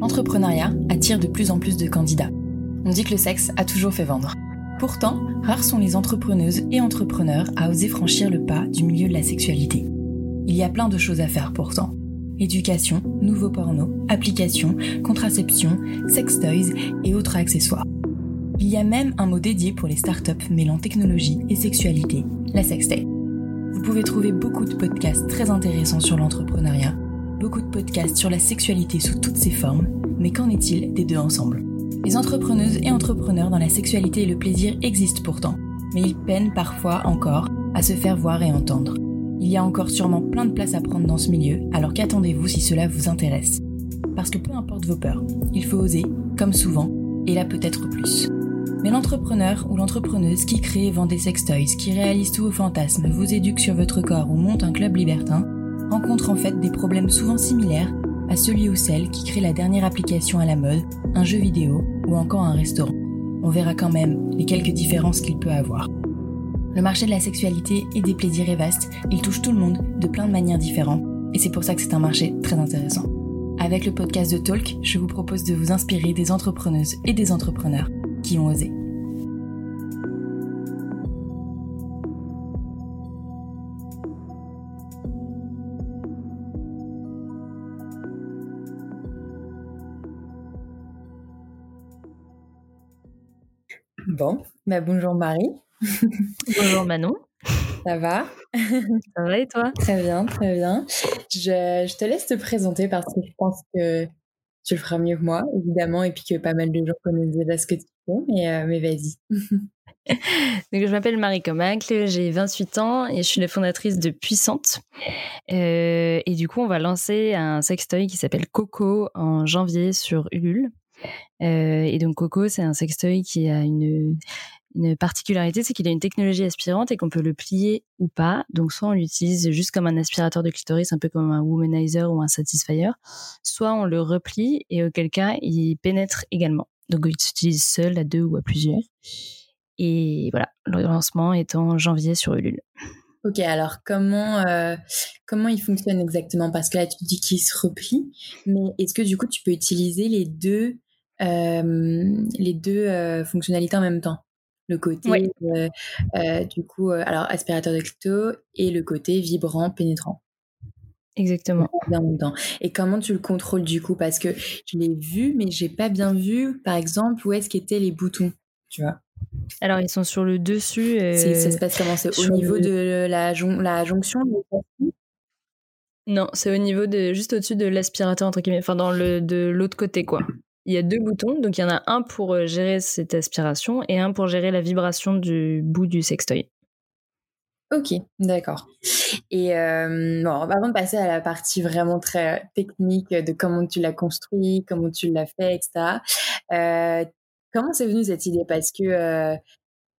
L'entrepreneuriat attire de plus en plus de candidats. On dit que le sexe a toujours fait vendre. Pourtant, rares sont les entrepreneuses et entrepreneurs à oser franchir le pas du milieu de la sexualité. Il y a plein de choses à faire pourtant. Éducation, nouveaux pornos, applications, contraception, sex toys et autres accessoires. Il y a même un mot dédié pour les startups mêlant technologie et sexualité, la sextech. Vous pouvez trouver beaucoup de podcasts très intéressants sur l'entrepreneuriat, beaucoup de podcasts sur la sexualité sous toutes ses formes, mais qu'en est-il des deux ensemble? Les entrepreneuses et entrepreneurs dans la sexualité et le plaisir existent pourtant, mais ils peinent parfois encore à se faire voir et entendre. Il y a encore sûrement plein de place à prendre dans ce milieu, alors qu'attendez-vous si cela vous intéresse? Parce que peu importe vos peurs, il faut oser, comme souvent, et là peut-être plus. Mais l'entrepreneur ou l'entrepreneuse qui crée et vend des sextoys, qui réalise tous vos fantasmes, vous éduque sur votre corps ou monte un club libertin, rencontre en fait des problèmes souvent similaires à celui ou celle qui crée la dernière application à la mode, un jeu vidéo ou encore un restaurant. On verra quand même les quelques différences qu'il peut avoir. Le marché de la sexualité et des plaisirs est vaste, il touche tout le monde de plein de manières différentes, et c'est pour ça que c'est un marché très intéressant. Avec le podcast de Talk, je vous propose de vous inspirer des entrepreneuses et des entrepreneurs qui ont osé. Bon, bah bonjour Marie. Bonjour Manon. Ça va? Ça va et toi? Très bien, très bien. Je, te laisse te présenter parce que je pense que tu le feras mieux que moi, évidemment, et puis que pas mal de gens connaissent déjà ce que tu fais, mais, euh, mais vas-y. Donc, je m'appelle Marie Comacle, j'ai 28 ans et je suis la fondatrice de Puissante. Euh, et du coup, on va lancer un sextoy qui s'appelle Coco en janvier sur Ulule. Euh, et donc Coco, c'est un sextoy qui a une, une particularité, c'est qu'il a une technologie aspirante et qu'on peut le plier ou pas. Donc, soit on l'utilise juste comme un aspirateur de clitoris, un peu comme un womanizer ou un satisfier, soit on le replie et auquel cas il pénètre également. Donc, il s'utilise seul, à deux ou à plusieurs. Et voilà, le lancement est en janvier sur Ulule. Ok, alors comment euh, comment il fonctionne exactement? Parce que là, tu dis qu'il se replie, mais est-ce que du coup, tu peux utiliser les deux euh, les deux euh, fonctionnalités en même temps? Le côté euh, euh, du coup euh, alors aspirateur de clito et le côté vibrant pénétrant. Exactement. Et comment tu le contrôles du coup? Parce que je l'ai vu mais j'ai pas bien vu par exemple où est-ce qu'étaient les boutons tu vois? Alors ils sont sur le dessus ça se passe comment? C'est au niveau de la, la jonction non c'est au niveau de juste au-dessus de l'aspirateur entre guillemets enfin dans le de l'autre côté quoi il y a deux boutons, donc il y en a un pour euh, gérer cette aspiration et un pour gérer la vibration du bout du sextoy. Ok, d'accord. Et euh, bon, avant de passer à la partie vraiment très technique de comment tu l'as construit, comment tu l'as fait, etc. Euh, comment c'est venu cette idée? Parce que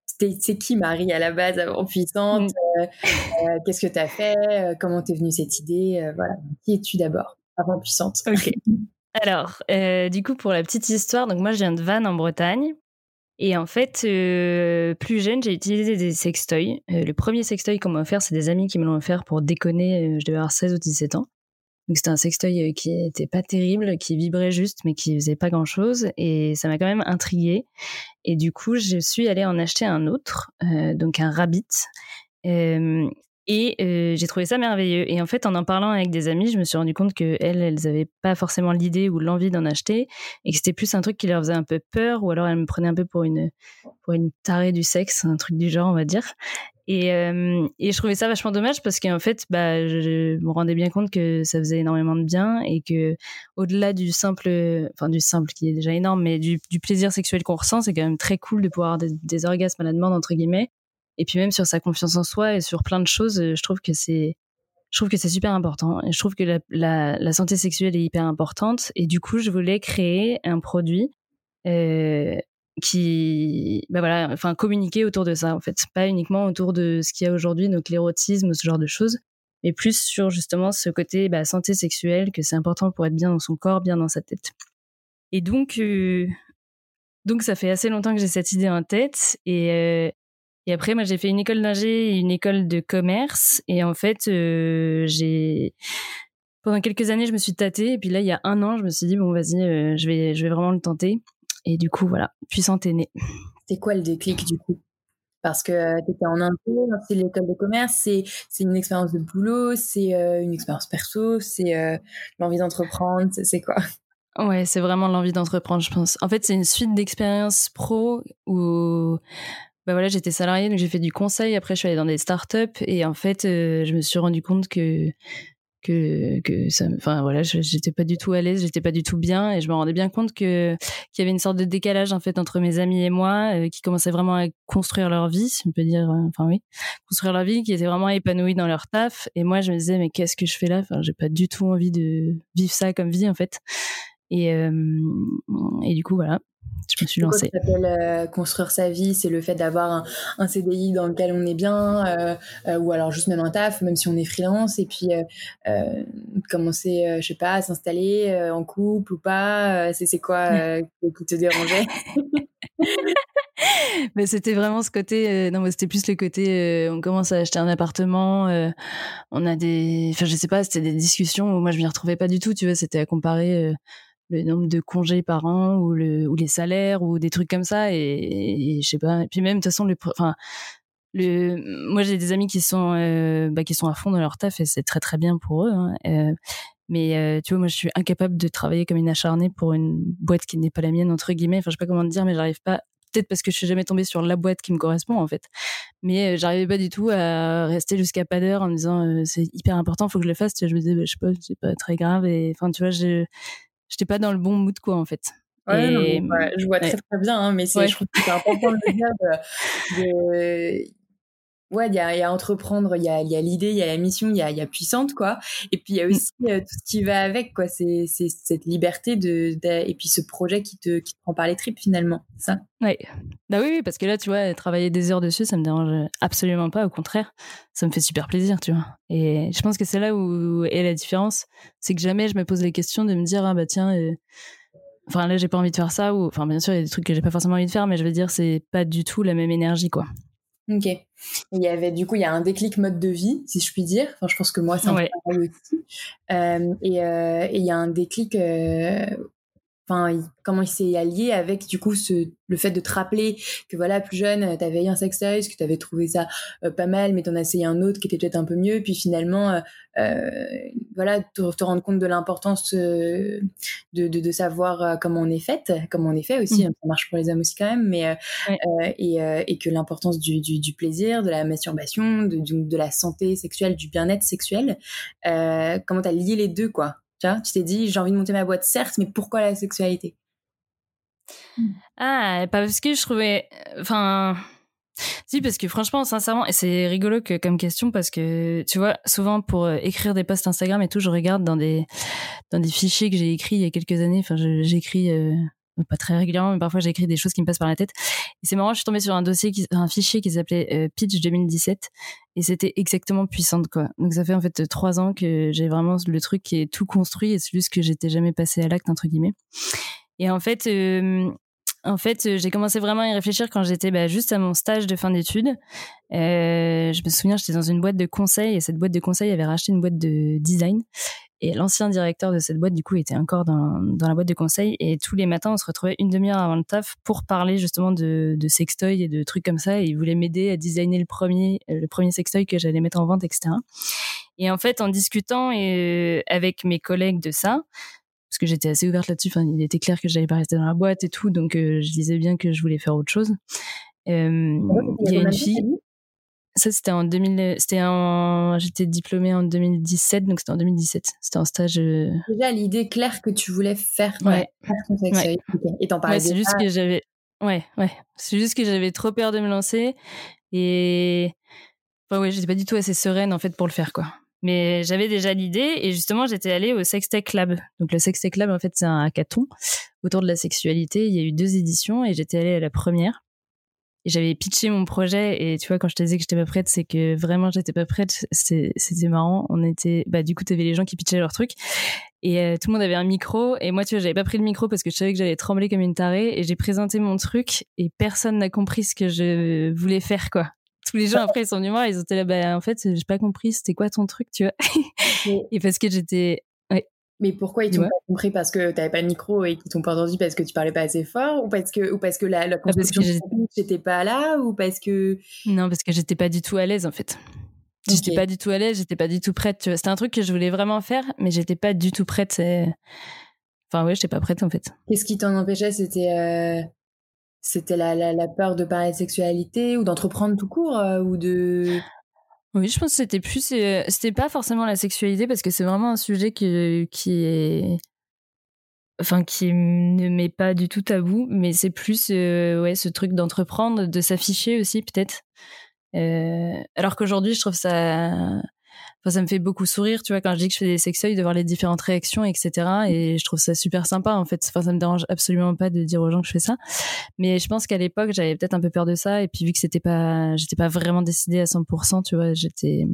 c'est qui Marie à la base avant puissante mm. Qu'est-ce que tu as fait Comment t'es venue cette idée? Voilà, qui es-tu d'abord? Avant puissante Ok. Alors, euh, du coup, pour la petite histoire, donc moi, je viens de Vannes en Bretagne. Et en fait, euh, plus jeune, j'ai utilisé des sextoys. Euh, le premier sextoy qu'on m'a offert, c'est des amis qui me l'ont offert pour déconner. je devais avoir 16 ou 17 ans. Donc c'était un sextoy qui était pas terrible, qui vibrait juste, mais qui faisait pas grand chose. Et ça m'a quand même intriguée. Et du coup, je suis allée en acheter un autre, donc un Rabbit. Et j'ai trouvé ça merveilleux. Et en fait, en en parlant avec des amis, je me suis rendu compte que elles, n'avaient pas forcément l'idée ou l'envie d'en acheter, et que c'était plus un truc qui leur faisait un peu peur, ou alors elles me prenaient un peu pour une pour une tarée du sexe, un truc du genre, on va dire. Et, euh, et je trouvais ça vachement dommage parce qu'en fait, bah, je, me rendais bien compte que ça faisait énormément de bien et que au-delà du simple, enfin du simple qui est déjà énorme, mais du, du plaisir sexuel qu'on ressent, c'est quand même très cool de pouvoir avoir des, des orgasmes à la demande entre guillemets et puis même sur sa confiance en soi et sur plein de choses, euh, je trouve que c'est je trouve que c'est super important. Et je trouve que la, santé sexuelle est hyper importante. Et du coup, je voulais créer un produit euh, qui, bah voilà, enfin, communiquer autour de ça, en fait. Pas uniquement autour de ce qu'il y a aujourd'hui, donc l'érotisme, ce genre de choses, mais plus sur justement ce côté bah, santé sexuelle, que c'est important pour être bien dans son corps, bien dans sa tête. Et donc, euh, donc ça fait assez longtemps que j'ai cette idée en tête et et après, moi, j'ai fait une école d'ingé et une école de commerce. Et en fait, j'ai pendant quelques années, je me suis tâtée. Et puis là, il y a un an, je me suis dit bon, vas-y, je vais, je vais vraiment le tenter. Et du coup, voilà, puissante est née. C'est quoi le déclic du coup? Parce que tu étais en intro, c'est l'école de commerce, c'est, c'est une expérience de boulot, c'est une expérience perso, c'est l'envie d'entreprendre, c'est, quoi? Ouais, c'est vraiment l'envie d'entreprendre, je pense. En fait, c'est une suite d'expériences pro où bah voilà, j'étais salariée, donc j'ai fait du conseil. Après, je suis allée dans des startups et en fait, je me suis rendu compte que que que enfin voilà j'étais pas du tout à l'aise j'étais pas du tout bien et je me rendais bien compte que qu'il y avait une sorte de décalage en fait entre mes amis et moi euh, qui commençaient vraiment à construire leur vie si on peut dire euh, enfin oui construire leur vie qui étaient vraiment épanouis dans leur taf. Et moi je me disais mais qu'est-ce que je fais là? J'ai pas du tout envie de vivre ça comme vie en fait. Et euh, et du coup voilà je me suis lancée. Ce s'appelle euh, construire sa vie, c'est le fait d'avoir un, un, CDI dans lequel on est bien, euh, euh, ou alors juste même un taf, même si on est freelance, et puis commencer, je sais pas, à s'installer en couple ou pas. c'est quoi qui te dérangeait mais c'était vraiment ce côté non mais c'était plus le côté on commence à acheter un appartement on a des enfin je sais pas c'était des discussions où moi je m'y retrouvais pas du tout tu vois c'était à comparer le nombre de congés par an ou, le, ou les salaires ou des trucs comme ça et, je sais pas. Et puis même de toute façon le enfin le moi j'ai des amis qui sont euh, bah, qui sont à fond dans leur taf et c'est très très bien pour eux hein, euh, mais euh, tu vois moi je suis incapable de travailler comme une acharnée pour une boîte qui n'est pas la mienne entre guillemets. Enfin je sais pas comment te dire mais j'arrive pas peut-être parce que je suis jamais tombée sur la boîte qui me correspond en fait. Mais j'arrivais pas du tout à rester jusqu'à pas d'heure en me disant c'est hyper important faut que je le fasse. Tu vois, je me disais bah, je sais pas c'est pas très grave et enfin tu vois j'étais pas dans le bon mood quoi en fait. Ouais, je vois très très bien, hein, mais c'est, je trouve que c'est important de le dire. Ouais, il y a, y a, entreprendre, il y a, y a l'idée, il y a la mission, il y a, y a puissante, quoi. Et puis il y a mmh. aussi euh, tout ce qui va avec, quoi. C'est, cette liberté de, et puis ce projet qui te, qui te prend par les tripes finalement, ça? Ouais. Bah oui, oui, parce que là, tu vois, travailler des heures dessus, ça me dérange absolument pas. Au contraire, ça me fait super plaisir, tu vois. Et je pense que c'est là où est la différence, c'est que jamais je me pose les questions de me dire ah bah tiens. Euh, enfin là j'ai pas envie de faire ça ou enfin bien sûr il y a des trucs que j'ai pas forcément envie de faire mais je veux dire c'est pas du tout la même énergie quoi Ok. Il y avait du coup, il y a un déclic mode de vie, si je puis dire. Enfin, je pense que moi, c'est un peu aussi. Euh, euh, et il y a un déclic euh, comment il s'est allié avec du coup ce, le fait de te rappeler que voilà plus jeune tu avais un sextoy que tu avais trouvé ça euh, pas mal mais tu en as essayé un autre qui était peut-être un peu mieux puis finalement euh, euh, voilà te, te, rendre compte de l'importance de, de, de, savoir comment on est faite comment on est fait aussi mmh. hein, ça marche pour les hommes aussi quand même mais et, et, que l'importance du, du, du, plaisir de la masturbation de, de la santé sexuelle du bien-être sexuel comment tu as lié les deux quoi? Tu t'es dit, j'ai envie de monter ma boîte, certes, mais pourquoi la sexualité? Ah, parce que je trouvais. Enfin. Si, parce que franchement, sincèrement, et c'est rigolo comme question parce que tu vois, souvent pour euh, écrire des posts Instagram et tout, je regarde dans des dans des fichiers que j'ai écrits il y a quelques années. Enfin, j'écris euh, pas très régulièrement, mais parfois j'écris des choses qui me passent par la tête. Et c'est marrant, je suis tombée sur un dossier, un fichier qui s'appelait euh, Pitch 2017, et c'était exactement puissante, quoi. Donc ça fait en fait trois ans que j'ai vraiment le truc qui est tout construit, et c'est juste que j'étais jamais passée à l'acte entre guillemets. Et en fait, euh, en fait, j'ai commencé vraiment à y réfléchir quand j'étais bah, juste à mon stage de fin d'études. Euh, je me souviens, j'étais dans une boîte de conseil et cette boîte de conseil avait racheté une boîte de design. Et l'ancien directeur de cette boîte, du coup, était encore dans, dans la boîte de conseil. Et tous les matins, on se retrouvait une demi-heure avant le taf pour parler justement de, de sextoy et de trucs comme ça. Et il voulait m'aider à designer le premier, le premier sextoy que j'allais mettre en vente, etc. Et en fait, en discutant et, euh, avec mes collègues de ça, parce que j'étais assez ouverte là-dessus, enfin, il était clair que j'allais pas rester dans la boîte et tout, donc euh, je disais bien que je voulais faire autre chose. Euh, il y a une fille. Ça, c'était en 2000. C'était en. J'étais diplômée en 2017, donc c'était en 2017. C'était un stage. Euh, Déjà, l'idée claire que tu voulais faire. Ouais. Et t'en parlais. c'est juste que j'avais. Ouais, ouais. C'est juste que j'avais trop peur de me lancer. Et. Enfin, ouais, j'étais pas du tout assez sereine, en fait, pour le faire, quoi. Mais j'avais déjà l'idée et justement, j'étais allée au Sextech Lab. Donc, le Sextech Lab, en fait, c'est un hackathon autour de la sexualité. Il y a eu deux éditions et j'étais allée à la première. J'avais pitché mon projet et tu vois quand je te disais que j'étais pas prête, c'est que vraiment j'étais pas prête. C'était marrant. On était, bah du coup t'avais les gens qui pitchaient leur truc et euh, tout le monde avait un micro et moi tu vois j'avais pas pris le micro parce que je savais que j'allais trembler comme une tarée et j'ai présenté mon truc et personne n'a compris ce que je voulais faire quoi. Tous les gens après ils sont venus voir, ils ont été là bah en fait j'ai pas compris c'était quoi ton truc tu vois? et parce que j'étais mais pourquoi ils t'ont pas compris? Parce que t'avais pas de micro et qu'ils t'ont pas entendu parce que tu parlais pas assez fort Ou parce que, ou parce que la, la ah, construction j'étais pas là Ou parce que... Non, parce que j'étais pas du tout à l'aise en fait. J'étais pas du tout à l'aise, j'étais pas du tout prête. C'était un truc que je voulais vraiment faire, mais j'étais pas du tout prête. Enfin, ouais, j'étais pas prête en fait. Qu'est-ce qui t'en empêchait? C'était euh, c'était la, la, la, peur de parler de sexualité ou d'entreprendre tout court euh, ou de. Oui, je pense que c'était plus. Euh, c'était pas forcément la sexualité parce que c'est vraiment un sujet qui, qui est. Enfin, qui ne met pas du tout tabou, mais c'est plus euh, ouais, ce truc d'entreprendre, de s'afficher aussi, peut-être. Euh, alors qu'aujourd'hui, je trouve ça ça me fait beaucoup sourire, tu vois, quand je dis que je fais des sextoys, de voir les différentes réactions, etc. Et je trouve ça super sympa, en fait. Enfin, ça me dérange absolument pas de dire aux gens que je fais ça. Mais je pense qu'à l'époque, j'avais peut-être un peu peur de ça. Et puis, vu que c'était pas, j'étais pas vraiment décidée à 100%, tu vois, j'étais,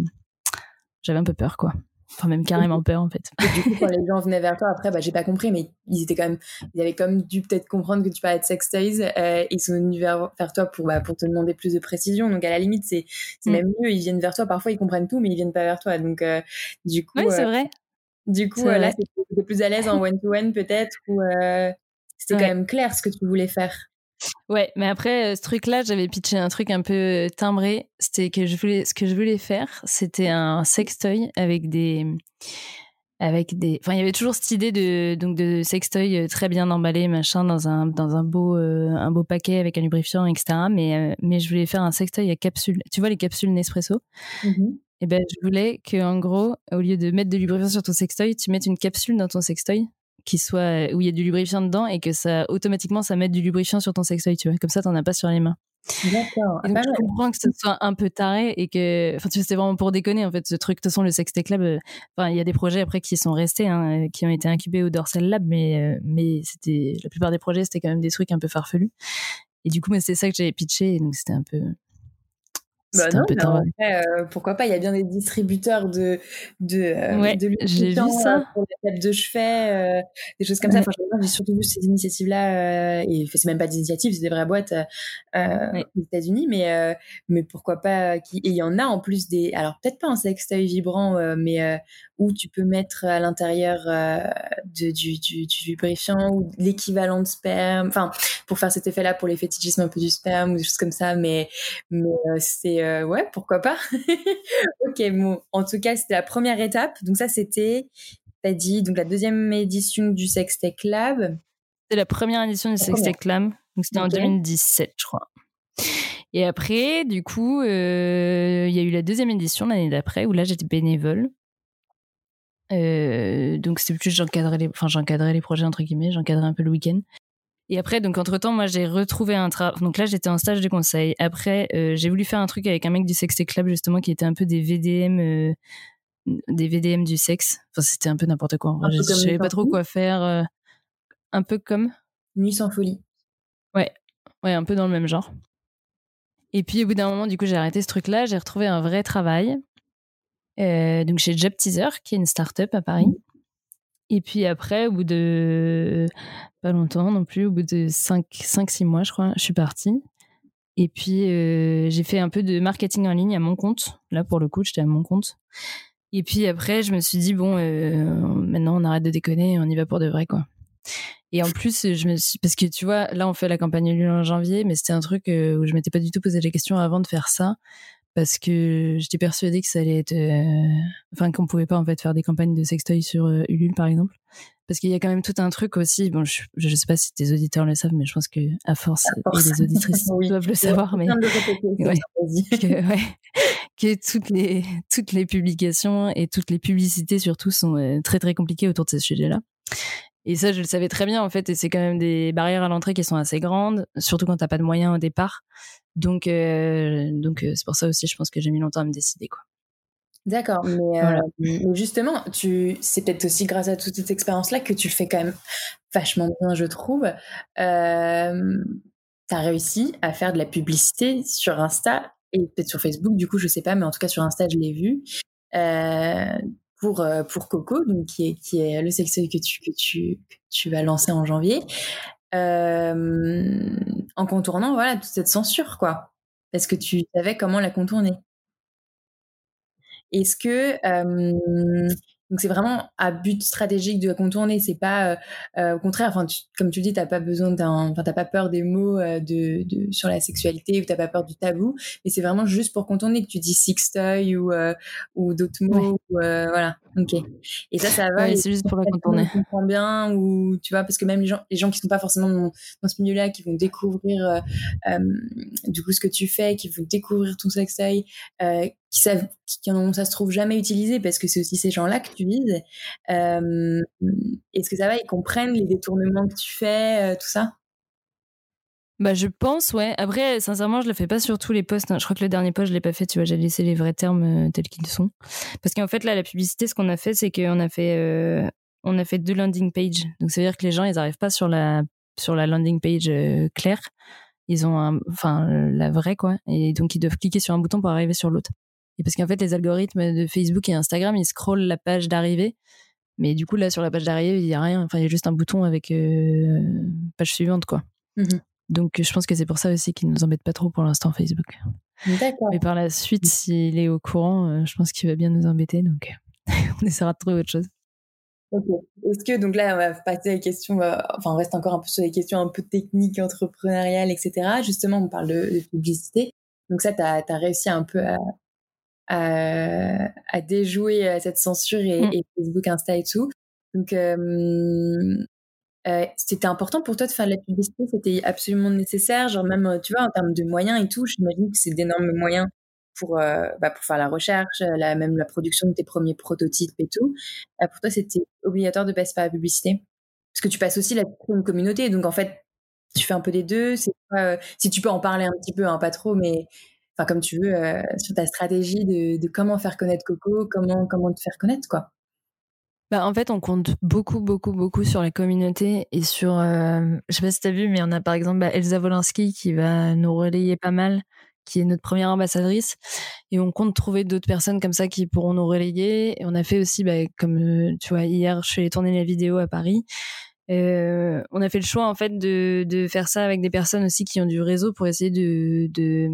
j'avais un peu peur, quoi. Enfin, même carrément peur, en fait. du coup, quand les gens venaient vers toi, après, bah, j'ai pas compris, mais ils étaient quand même, ils avaient comme dû peut-être comprendre que tu parlais de sex toys. Euh, ils sont venus vers, toi pour, bah, pour te demander plus de précision. Donc, à la limite, c'est, c'est mm. même mieux. Ils viennent vers toi. Parfois, ils comprennent tout, mais ils viennent pas vers toi. Donc, euh, du coup. Oui, c'est euh, vrai. Du coup, là, c'était plus à l'aise en one-to-one, peut-être, ou c'était quand même clair ce que tu voulais faire. Ouais, mais après, euh, ce truc-là, j'avais pitché un truc un peu euh, timbré. C'était que je voulais, ce que je voulais faire, c'était un sextoy avec des, avec des, enfin, il y avait toujours cette idée de, donc, de sextoy euh, très bien emballé, machin, dans un, dans un beau, un beau paquet avec un lubrifiant, etc. Mais, mais je voulais faire un sextoy à capsule. Tu vois les capsules Nespresso? Mmh Et ben, je voulais que, en gros, au lieu de mettre de lubrifiant sur ton sextoy, tu mettes une capsule dans ton sextoy qui soit où il y a du lubrifiant dedans et que ça automatiquement ça mette du lubrifiant sur ton sextoy, tu vois. Comme ça, t'en as pas sur les mains. D'accord. Donc, je comprends que ce soit un peu taré et que, enfin, tu vois, c'était vraiment pour déconner, en fait, ce truc. De toute façon, le Sextech Club, euh, enfin, il y a des projets après qui sont restés, hein, euh, qui ont été incubés au Dorsal Lab, mais, euh, mais c'était, la plupart des projets, c'était quand même des trucs un peu farfelus. Et du coup, c'est ça que j'avais pitché, donc c'était un peu, bah non, euh, pourquoi pas Il y a bien des distributeurs de de euh, de j'ai vu ça. euh, pour les têtes de chevet, des choses comme ça. Enfin, j'ai surtout vu ces initiatives-là et c'est même pas des initiatives, c'est des vraies boîtes aux États-Unis, mais mais pourquoi pas qui... Et il y en a en plus des, alors peut-être pas un sextoy vibrant, mais où tu peux mettre à l'intérieur du, du, du, lubrifiant ou l'équivalent de sperme, enfin pour faire cet effet-là pour les fétichismes un peu du sperme ou des choses comme ça, mais mais c'est euh, ouais, pourquoi pas. ok, bon, en tout cas, c'était la première étape. Donc ça, c'était, t'as dit, donc la deuxième édition du Sextech Lab. C'était la première édition du Sextech Lab. Donc c'était en 2017, je crois. Et après, du coup, euh, il y a eu la deuxième édition l'année d'après où là, j'étais bénévole. Euh, donc c'était plus j'encadrais les, enfin j'encadrais les projets entre guillemets, j'encadrais un peu le week-end. Et après, donc entre-temps, moi, j'ai retrouvé un travail. Donc là, j'étais en stage de conseil. Après, euh, j'ai voulu faire un truc avec un mec du Sex Club, justement, qui était un peu des VDM, euh, des VDM du sexe. Enfin, c'était un peu n'importe quoi. je, savais pas trop quoi faire. Euh, un peu comme... Nuit sans folie. Ouais. Ouais, un peu dans le même genre. Et puis, au bout d'un moment, du coup, j'ai arrêté ce truc-là. J'ai retrouvé un vrai travail. donc chez Job Teaser, qui est une start-up à Paris. Et puis après, au bout de pas longtemps non plus, au bout de 5-6 mois, je crois, je suis partie. Et puis euh, j'ai fait un peu de marketing en ligne à mon compte. Là, pour le coup, j'étais à mon compte. Et puis après, je me suis dit, bon, euh, maintenant on arrête de déconner, on y va pour de vrai, quoi. Et en plus, je me suis, parce que tu vois, là on fait la campagne Lune en janvier, mais c'était un truc euh, où je m'étais pas du tout posé la question avant de faire ça parce que j'étais persuadée que ça allait être, euh, enfin qu'on pouvait pas en fait faire des campagnes de sextoy sur euh, Ulule par exemple, parce qu'il y a quand même tout un truc aussi. Bon, je, je sais pas si tes auditeurs le savent, mais je pense que à force, et les auditrices doivent le savoir, mais que, ouais, que, toutes les toutes les publications et toutes les publicités surtout sont euh, très très compliquées autour de ces sujets-là. Et ça, je le savais très bien en fait, et c'est quand même des barrières à l'entrée qui sont assez grandes, surtout quand t'as pas de moyens au départ. Donc, euh, donc euh, c'est pour ça aussi, je pense que j'ai mis longtemps à me décider, quoi. D'accord, mais, euh, justement, tu, c'est peut-être aussi grâce à toute cette expérience-là que tu le fais quand même vachement bien, je trouve. tu as réussi à faire de la publicité sur Insta et peut-être sur Facebook, du coup, je sais pas, mais en tout cas sur Insta, je l'ai vu. Euh, pour, euh, pour Coco, donc qui est, qui est le sextoy que tu, que, tu, que tu vas lancer en janvier, euh, en contournant voilà, toute cette censure, quoi. Parce que tu savais comment la contourner. Est-ce que euh, donc c'est vraiment à but stratégique de contourner. C'est pas euh, euh, au contraire. Enfin, comme tu le dis, t'as pas besoin d'un. Enfin, t'as pas peur des mots euh, de, de, sur la sexualité ou t'as pas peur du tabou. Mais c'est vraiment juste pour contourner que tu dis sextoy ou ou d'autres mots. Ou, voilà. Ok. Et ça, ça va. c'est juste pour la contourner. On comprend bien ou tu vois parce que même les gens, les gens qui sont pas forcément dans, dans ce milieu-là, qui vont découvrir du coup ce que tu fais, qui vont découvrir ton sextoy, qui savent, qui ça se trouve jamais utilisé parce que c'est aussi ces gens-là que tu vises. Euh, est-ce que ça va Ils comprennent les détournements que tu fais, euh, tout ça? Bah, je pense, ouais. Après, sincèrement, je le fais pas sur tous les posts. Hein. Je crois que le dernier post, je l'ai pas fait. Tu vois, j'ai laissé les vrais termes euh, tels qu'ils sont. Parce qu'en fait, là, la publicité, ce qu'on a fait, c'est qu'on a fait, on a fait deux landing pages. Donc, ça veut dire que les gens, ils arrivent pas sur la, sur la landing page claire. Ils ont enfin, la vraie, quoi. Et donc, ils doivent cliquer sur un bouton pour arriver sur l'autre. Et parce qu'en fait, les algorithmes de Facebook et Instagram, ils scrollent la page d'arrivée. Mais du coup, là, sur la page d'arrivée, il n'y a rien. Enfin, il y a juste un bouton avec euh, page suivante, quoi. Mhm. Donc, je pense que c'est pour ça aussi qu'il ne nous embête pas trop pour l'instant, Facebook. D'accord. Mais par la suite, s'il est au courant, euh, je pense qu'il va bien nous embêter. Donc, on essaiera de trouver autre chose. Ok. Est-ce que, donc là, on va passer à les questions, euh, enfin, on reste encore un peu sur les questions un peu techniques, entrepreneuriales, etc. Justement, on parle de, publicité. Donc ça, tu as, as, réussi un peu à, à, à déjouer euh, cette censure et, mm. et, Facebook, Insta et tout. Donc, euh, euh, c'était important pour toi de faire de la publicité, c'était absolument nécessaire, genre même, euh, tu vois, en termes de moyens et tout, j'imagine que c'est d'énormes moyens pour, euh, bah, pour faire la recherche, la, même la production de tes premiers prototypes et tout. pour toi, c'était obligatoire de passer par la publicité? Parce que tu passes aussi la une communauté, donc en fait, tu fais un peu des deux. Si tu peux en parler un petit peu, hein, pas trop, mais enfin comme tu veux, euh, sur ta stratégie de, comment faire connaître Coco, comment comment te faire connaître quoi. Bah, en fait, on compte beaucoup, beaucoup, beaucoup sur les communautés et sur. Euh, je sais pas si tu as vu, mais on a par exemple bah, Elsa Wolinski qui va nous relayer pas mal, qui est notre première ambassadrice. Et on compte trouver d'autres personnes comme ça qui pourront nous relayer. Et on a fait aussi, bah, comme euh, tu vois, hier, je suis tourner la vidéo à Paris. Euh, on a fait le choix en fait de, de faire ça avec des personnes aussi qui ont du réseau pour essayer de, de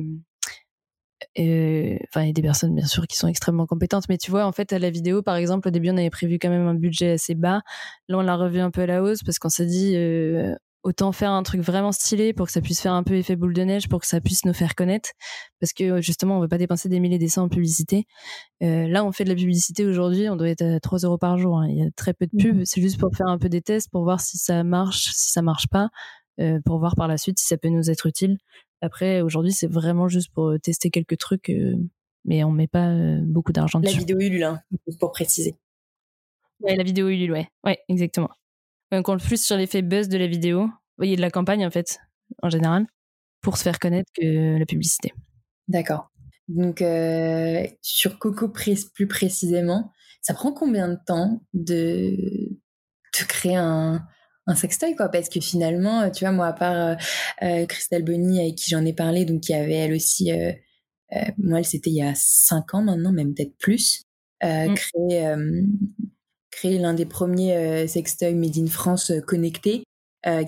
enfin, il y a des personnes bien sûr qui sont extrêmement compétentes, mais tu vois, en fait, à la vidéo, par exemple, au début, on avait prévu quand même un budget assez bas. Là, on l'a revu un peu à la hausse parce qu'on s'est dit euh, autant faire un truc vraiment stylé pour que ça puisse faire un peu effet boule de neige, pour que ça puisse nous faire connaître, parce que justement, on veut pas dépenser des milliers et des cents en publicité. Euh, là, on fait de la publicité aujourd'hui, on doit être à 3 euros par jour. Hein. Il y a très peu de pubs, mmh. c'est juste pour faire un peu des tests, pour voir si ça marche, si ça marche pas. Euh, pour voir par la suite si ça peut nous être utile. Après, aujourd'hui, c'est vraiment juste pour euh, tester quelques trucs, euh, mais on met pas euh, beaucoup d'argent dessus. La vidéo Ulule, hein, pour préciser. Ouais, la vidéo Ulule, ouais. Ouais, exactement. On compte plus sur l'effet buzz de la vidéo, voyez, de la campagne, en fait, en général, pour se faire connaître que la publicité. D'accord. Donc, sur Coco plus précisément, ça prend combien de temps de, de créer un, un sextoy quoi parce que finalement euh, tu vois moi à part euh, euh, Christelle Bonny avec qui j'en ai parlé donc qui avait elle aussi moi elle c'était il y a cinq ans maintenant même peut-être plus mm. créé créé l'un des premiers sextoys made in France connectés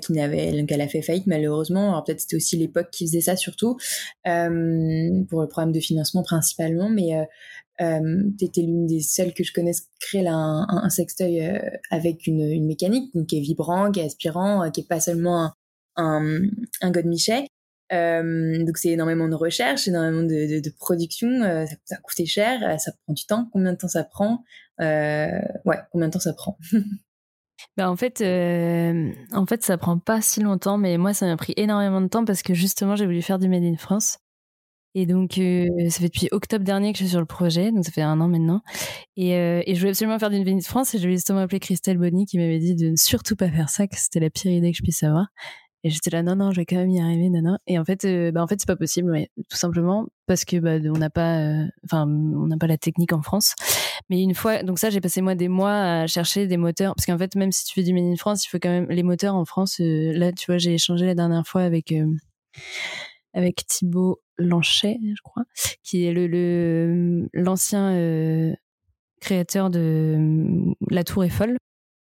qui n'avait donc elle a fait faillite malheureusement alors peut-être c'était aussi l'époque qui faisait ça surtout pour le programme de financement principalement mais euh, T'étais l'une des seules que je connaisse créer un, un, sextoy euh, avec une, mécanique donc qui est vibrant, qui est aspirant, euh, qui est pas seulement un, un. Euh, donc c'est énormément de recherche, énormément de, production, euh, ça, ça coûtait cher, ça prend du temps. Combien de temps ça prend? Ouais, combien de temps ça prend? Bah en fait, en fait, ça prend pas si longtemps, mais moi, ça m'a pris énormément de temps parce que justement, j'ai voulu faire du Made in France. Et donc, euh, ça fait depuis octobre dernier que je suis sur le projet, donc ça fait un an maintenant. Et, euh, et je voulais absolument faire d'une Vénus France et je vais justement appeler Christelle Bonny qui m'avait dit de ne surtout pas faire ça, que c'était la pire idée que je puisse avoir. Et j'étais là, non, non, je vais quand même y arriver, non, non. Et en fait, euh, bah, en fait, c'est pas possible, ouais, tout simplement parce que bah, on n'a pas, euh, enfin, on n'a pas la technique en France. Mais une fois, donc ça, j'ai passé moi des mois à chercher des moteurs, parce qu'en fait, même si tu fais du Made in France, il faut quand même les moteurs en France. là, tu vois, j'ai échangé la dernière fois avec avec Thibaut Lanchet, je crois, qui est le l'ancien créateur de La Tour Eiffel.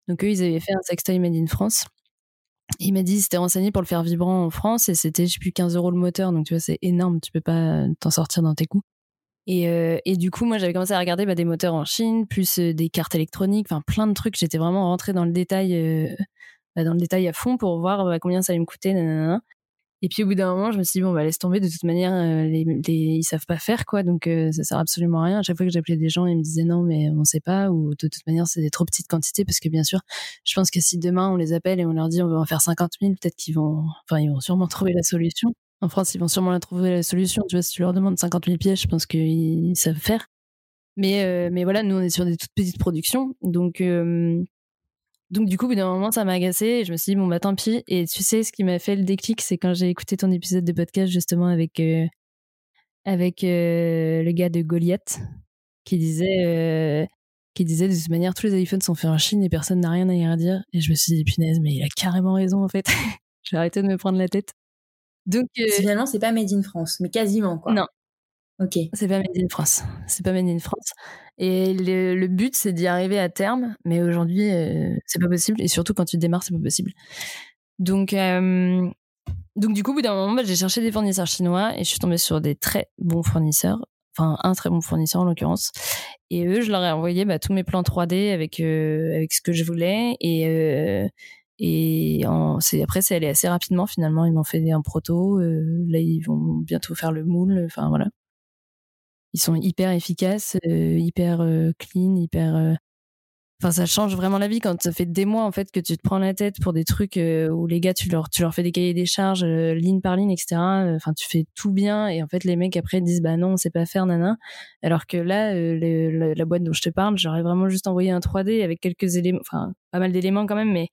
Donc eux, ils avaient fait un sextoy made in France. Il m'a dit qu'il s'était renseigné pour le faire vibrant en France et c'était, je sais plus, 15 euros le moteur. Donc tu vois, c'est énorme. Tu peux pas t'en sortir dans tes coups. Et, euh, et, du coup, moi, j'avais commencé à regarder bah, des moteurs en Chine, plus euh, des cartes électroniques, enfin plein de trucs. J'étais vraiment rentrée dans le détail, euh, bah, dans le détail à fond pour voir bah, combien ça allait me coûter. Nanana. Et puis au bout d'un moment, je me suis dit bon bah laisse tomber. De toute manière, les, les, ils savent pas faire quoi, donc ça sert absolument à rien. À chaque fois que j'appelais des gens, ils me disaient non mais on sait pas ou de toute manière c'est des trop petites quantités parce que bien sûr, je pense que si demain on les appelle et on leur dit on va en faire 50 000, peut-être qu'ils vont, enfin ils vont sûrement trouver la solution. En France, ils vont sûrement la trouver la solution. Tu vois, si tu leur demandes 50 000 pièces, je pense qu'ils savent faire. Mais, euh, mais voilà, nous, on est sur des toutes petites productions. Donc, euh, donc du coup, au bout d'un moment, ça m'a agacé. Et je me suis dit, bon, bah tant pis. Et tu sais, ce qui m'a fait le déclic, c'est quand j'ai écouté ton épisode de podcast, justement, avec, euh, avec le gars de Goliath, qui disait, qui disait, de toute manière, tous les iPhones sont faits en Chine et personne n'a rien à y redire. Et je me suis dit, punaise, mais il a carrément raison, en fait. j'ai arrêté de me prendre la tête. Donc euh, finalement, c'est pas made in France, mais quasiment quoi. Non. Ok. C'est pas made in France. C'est pas made in France. Et le, but, c'est d'y arriver à terme, mais aujourd'hui, euh, c'est pas possible. Et surtout quand tu démarres, c'est pas possible. Donc, euh, donc du coup, au bout d'un moment, bah, j'ai cherché des fournisseurs chinois et je suis tombée sur des très bons fournisseurs. Enfin, un très bon fournisseur en l'occurrence. Et eux, je leur ai envoyé bah, tous mes plans 3D avec avec ce que je voulais et et c'est après, c'est allé assez rapidement finalement. Ils m'ont fait un proto. Euh, là, ils vont bientôt faire le moule. Enfin voilà. Ils sont hyper efficaces, euh, hyper euh, clean, hyper. Enfin, ça change vraiment la vie quand ça fait des mois en fait que tu te prends la tête pour des trucs où les gars, tu leur, tu leur fais des cahiers des charges ligne par ligne, etc. Enfin, tu fais tout bien et en fait les mecs après disent bah non, on sait pas faire nana. Alors que là, la, boîte dont je te parle, j'aurais vraiment juste envoyé un 3D avec quelques éléments, enfin pas mal d'éléments quand même, mais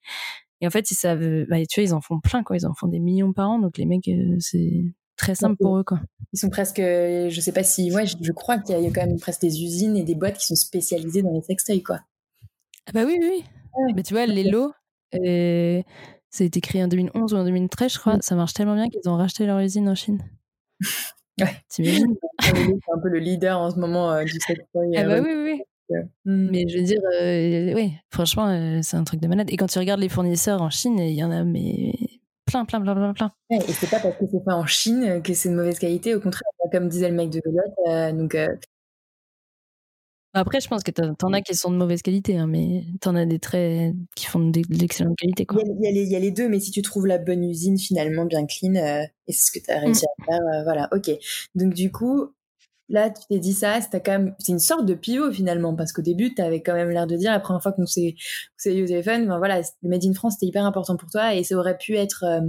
et en fait, ils savent, bah, tu vois, ils en font plein, quoi. Ils en font des millions par an. Donc les mecs, euh, c'est très simple pour eux, quoi. Ils sont presque, je sais pas si, ouais, je, crois qu'il y a quand même presque des usines et des boîtes qui sont spécialisées dans les sextoys, quoi. Ah bah oui, oui. Mais tu vois, les lots, euh, ça a été créé en 2011 ou en 2013, je crois. Mm. Ça marche tellement bien qu'ils ont racheté leur usine en Chine. ouais. T'imagines? C'est un peu le leader en ce moment euh, du sextoy. Ah bah oui, oui. Mmh. Mais je veux dire, euh, oui, franchement, euh, c'est un truc de malade. Et quand tu regardes les fournisseurs en Chine, il y en a mais plein, plein, plein, plein, plein. et c'est pas parce que c'est pas en Chine que c'est de mauvaise qualité. Au contraire, comme disait le mec de Goliath, euh, donc. Après, je pense que t'en as qui sont de mauvaise qualité, hein, mais t'en as des très qui font de, l'excellente qualité. Quoi. Il, y a, il, y a les, deux, mais si tu trouves la bonne usine finalement bien clean, et c'est ce que tu as réussi mmh. à faire, voilà, ok. Donc du coup, Là, tu t'es dit ça, c'est quand même, c'est une sorte de pivot finalement, parce qu'au début, tu avais quand même l'air de dire, la première fois qu'on s'est, eu au téléphone, ben voilà, le Made in France, c'était hyper important pour toi et ça aurait pu être euh,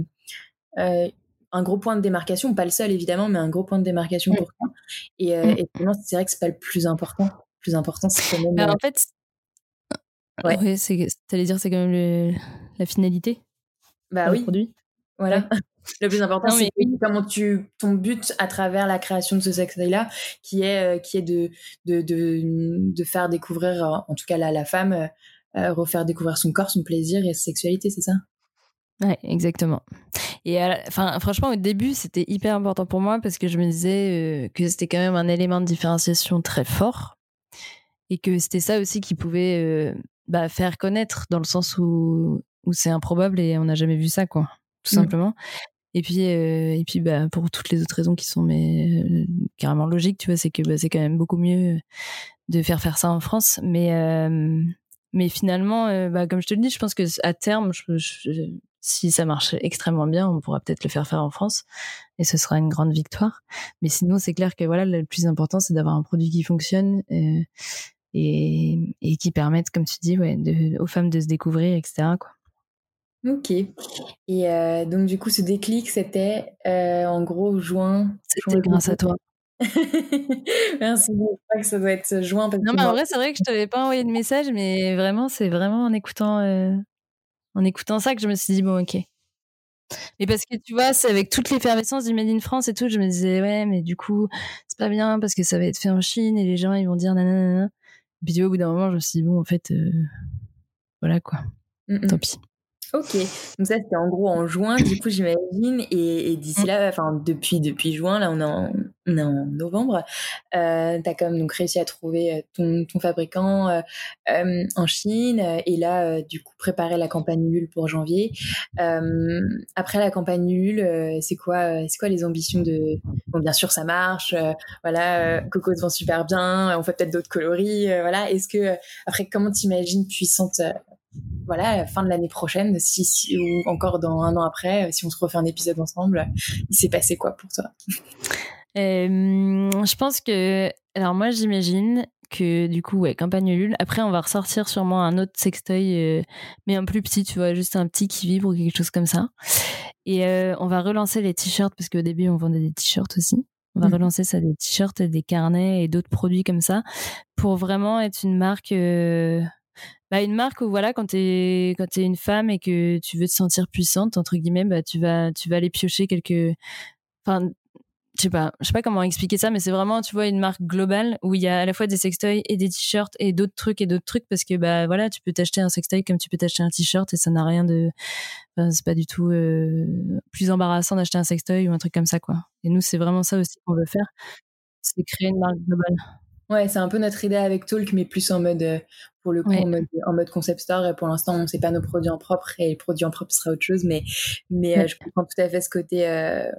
euh, un gros point de démarcation, pas le seul évidemment, mais un gros point de démarcation pour toi. Et, euh, mm. c'est vrai que c'est pas le plus important. Le plus important, c'est quand même. Bah, en fait, ouais, ouais t'allais dire, c'est quand même la finalité. Bah oui. Produit. Voilà. Le plus important, c'est comment tu ton but à travers la création de ce sextoy-là, qui est euh, qui est de de, de, faire découvrir, euh, en tout cas la, la femme, euh, refaire découvrir son corps, son plaisir et sa sexualité, c'est ça? Ouais, exactement. Et enfin, franchement, au début, c'était hyper important pour moi parce que je me disais que c'était quand même un élément de différenciation très fort et que c'était ça aussi qui pouvait bah, faire connaître dans le sens où, où c'est improbable et on n'a jamais vu ça, quoi, tout mmh. simplement. Et puis, euh, et puis bah, pour toutes les autres raisons qui sont mais, euh, carrément logiques, tu vois, c'est que bah, c'est quand même beaucoup mieux de faire faire ça en France. Mais, euh, mais finalement, bah, comme je te le dis, je pense que à terme, si ça marche extrêmement bien, on pourra peut-être le faire faire en France et ce sera une grande victoire. Mais sinon, c'est clair que voilà, le plus important, c'est d'avoir un produit qui fonctionne et, et qui permette, comme tu dis, ouais, de, aux femmes de se découvrir, etc. Quoi. Ok. Et euh, donc, du coup, ce déclic, c'était euh, en gros juin. C'était grâce à toi. Merci. Je crois que ça doit être juin. non, mais en vrai, c'est vrai que je t'avais pas envoyé de message, mais vraiment, c'est vraiment en écoutant, euh, en écoutant ça que je me suis dit, bon, ok. Mais parce que tu vois, c'est avec toute l'effervescence du Made in France et tout, je me disais, ouais, mais du coup, c'est pas bien parce que ça va être fait en Chine et les gens, ils vont dire nanana. Et puis, au bout d'un moment, je me suis dit, bon, en fait, voilà quoi. Tant pis. Ok, donc ça c'était en gros en juin, du coup j'imagine, et, d'ici là, enfin depuis depuis juin, là on est en, on est en novembre, euh, t'as quand même donc réussi à trouver euh, ton, ton fabricant euh, euh, en Chine, et là du coup préparer la campagne Ulule pour janvier. après la campagne Ulule, c'est quoi c'est quoi les ambitions de bon bien sûr ça marche, voilà Coco se vend super bien, on fait peut-être d'autres coloris, voilà. Est-ce que après comment t'imagines puissante voilà, fin de l'année prochaine, si, ou encore dans un an après, si on se refait un épisode ensemble, il s'est passé quoi pour toi? Euh, Je pense que, alors moi j'imagine que du coup, ouais, campagne Ulule. Après, on va ressortir sûrement un autre sextoy, euh, mais un plus petit, tu vois, juste un petit qui vibre ou quelque chose comme ça. Et euh, on va relancer les t-shirts parce qu'au début, on vendait des t-shirts aussi. On va mmh. relancer ça, des t-shirts, des carnets et d'autres produits comme ça pour vraiment être une marque bah, une marque où voilà quand t'es quand t'es une femme et que tu veux te sentir puissante entre guillemets bah tu vas tu vas aller piocher quelques enfin je sais pas je sais pas comment expliquer ça mais c'est vraiment tu vois une marque globale où il y a à la fois des sextoys et des t-shirts et d'autres trucs et d'autres trucs parce que bah voilà tu peux t'acheter un sextoy comme tu peux t'acheter un t-shirt et ça n'a rien de enfin, c'est pas du tout euh, plus embarrassant d'acheter un sextoy ou un truc comme ça quoi. Et nous c'est vraiment ça aussi qu'on veut faire c'est créer une marque globale. Ouais, c'est un peu notre idée avec Talk, mais plus en mode, euh, pour le coup, en, mode, concept store. Et pour l'instant, on ne sait pas nos produits en propre et les produits en propre sera autre chose. Mais, mais euh, je comprends tout à fait ce côté. Euh,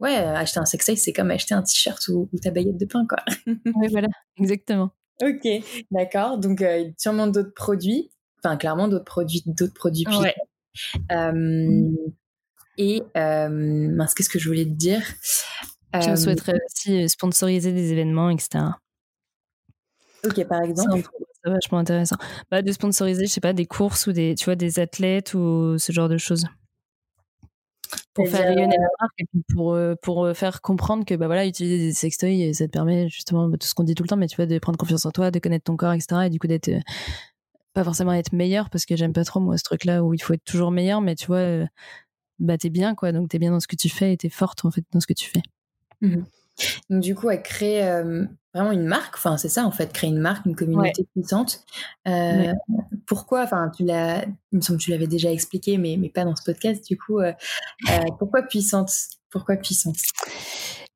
ouais, acheter un sextoy, c'est comme acheter un t-shirt ou, ta baguette de pain, quoi. oui, voilà, exactement. Ok, d'accord. Donc, sûrement d'autres produits. Enfin, clairement, d'autres produits, d'autres produits. Ouais. Et, qu'est-ce que je voulais te dire? Je souhaiterais aussi sponsoriser des événements, etc. Ok, par exemple. Vachement intéressant. Bah, de sponsoriser, je sais pas, des courses ou des, tu vois, des athlètes ou ce genre de choses. Pour faire rayonner la marque et pour, euh, pour euh, faire comprendre que bah voilà, utiliser des sextoys, ça te permet justement bah, tout ce qu'on dit tout le temps, mais tu vois, de prendre confiance en toi, de connaître ton corps, etc. Et du coup, d'être euh, pas forcément être meilleur parce que j'aime pas trop moi ce truc-là où il faut être toujours meilleur, mais tu vois, bah t'es bien quoi, donc t'es bien dans ce que tu fais et t'es forte en fait dans ce que tu fais. Mmh donc du coup, à créer vraiment une marque, enfin c'est ça en fait, créer une marque, une communauté puissante. Pourquoi, enfin tu l'as, il me semble que tu l'avais déjà expliqué, mais, mais pas dans ce podcast du coup. pourquoi puissante? Pourquoi puissante?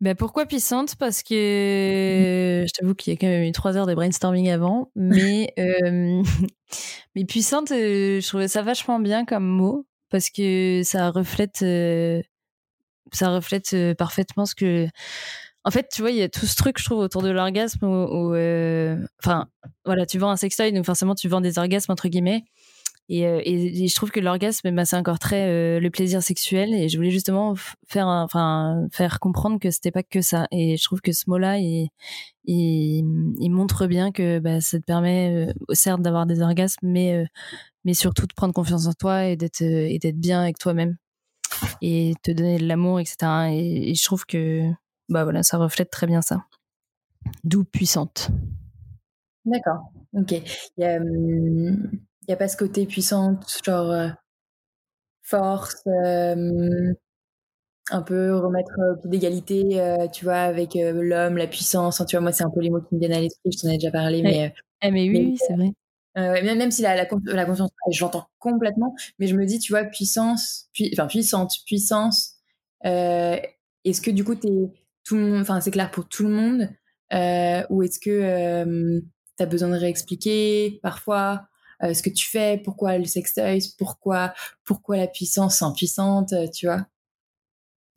Ben pourquoi puissante? Parce que je t'avoue qu'il y a quand même eu trois heures de brainstorming avant, mais mais puissante, je trouvais ça vachement bien comme mot parce que ça reflète ça reflète parfaitement ce que en fait, tu vois, il y a tout ce truc, je trouve, autour de l'orgasme où, euh, enfin, voilà, tu vends un sextoy, donc forcément, tu vends des orgasmes, entre guillemets. Et, euh, je trouve que l'orgasme, bah, c'est encore très euh, le plaisir sexuel. Et je voulais justement faire, enfin, faire comprendre que c'était pas que ça. Et je trouve que ce mot-là, il, montre bien que bah, ça te permet, certes, d'avoir des orgasmes, mais, surtout de prendre confiance en toi et d'être bien avec toi-même et te donner de l'amour, etc. et je trouve que bah voilà, ça reflète très bien ça. D'où puissante. D'accord, ok. Il n'y a, a, pas ce côté puissante, genre euh, force, euh, un peu remettre au pied d'égalité, euh, tu vois, avec l'homme, la puissance. tu vois, moi, c'est un peu les mots qui me viennent à l'esprit, je t'en ai déjà parlé. Mais, eh, mais oui, c'est vrai. même, même si la, la, la confiance, j'entends complètement, mais je me dis, tu vois, puissance, enfin puissante, puissance, est-ce que du coup, tu es enfin c'est clair pour tout le monde, euh, ou est-ce que euh, tu as besoin de réexpliquer parfois euh, ce que tu fais, pourquoi le sextoy, pourquoi, pourquoi la puissance puissante, tu vois?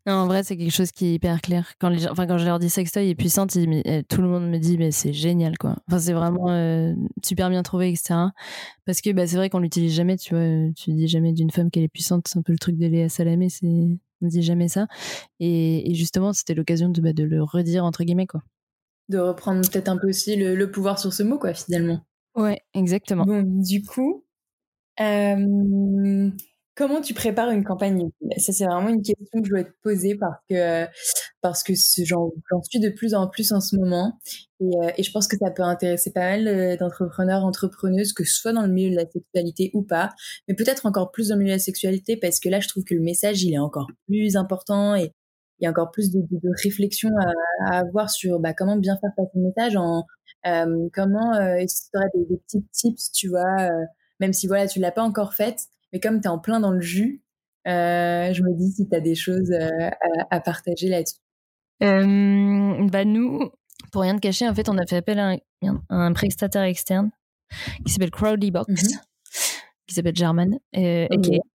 En vrai, c'est quelque chose qui est hyper clair. Quand, enfin, quand je leur dis sextoy est puissante, tout le monde me dit, mais c'est génial, quoi. Enfin, c'est vraiment super bien trouvé, etc. Parce que bah, c'est vrai qu'on l'utilise jamais, tu vois. Tu dis jamais d'une femme qu'elle est puissante, c'est un peu le truc de Léa Salamé, on dit jamais ça. Et, justement, c'était l'occasion de, bah, de, le redire, entre guillemets, quoi. De reprendre peut-être un peu aussi le, pouvoir sur ce mot, quoi, finalement. Ouais, exactement. Bon, du coup, euh, Comment tu prépares une campagne Ça, c'est vraiment une question que je voulais te poser parce que, parce que j'en suis de plus en plus en ce moment. Et, euh, je pense que ça peut intéresser pas mal euh, d'entrepreneurs, entrepreneuses, que ce soit dans le milieu de la sexualité ou pas, mais peut-être encore plus dans le milieu de la sexualité parce que là, je trouve que le message, il est encore plus important et il y a encore plus de, réflexion à, avoir sur bah, comment bien faire passer le message, euh, comment, est-ce que tu aurais des, des, petits tips, tu vois, même si voilà, tu l'as pas encore fait, mais comme tu es en plein dans le jus, je me dis si tu as des choses à, partager là-dessus. bah nous, pour rien te cacher, en fait, on a fait appel à un, prestataire externe qui s'appelle Crowdlybox. Box. Mmh qui s'appelle German. et,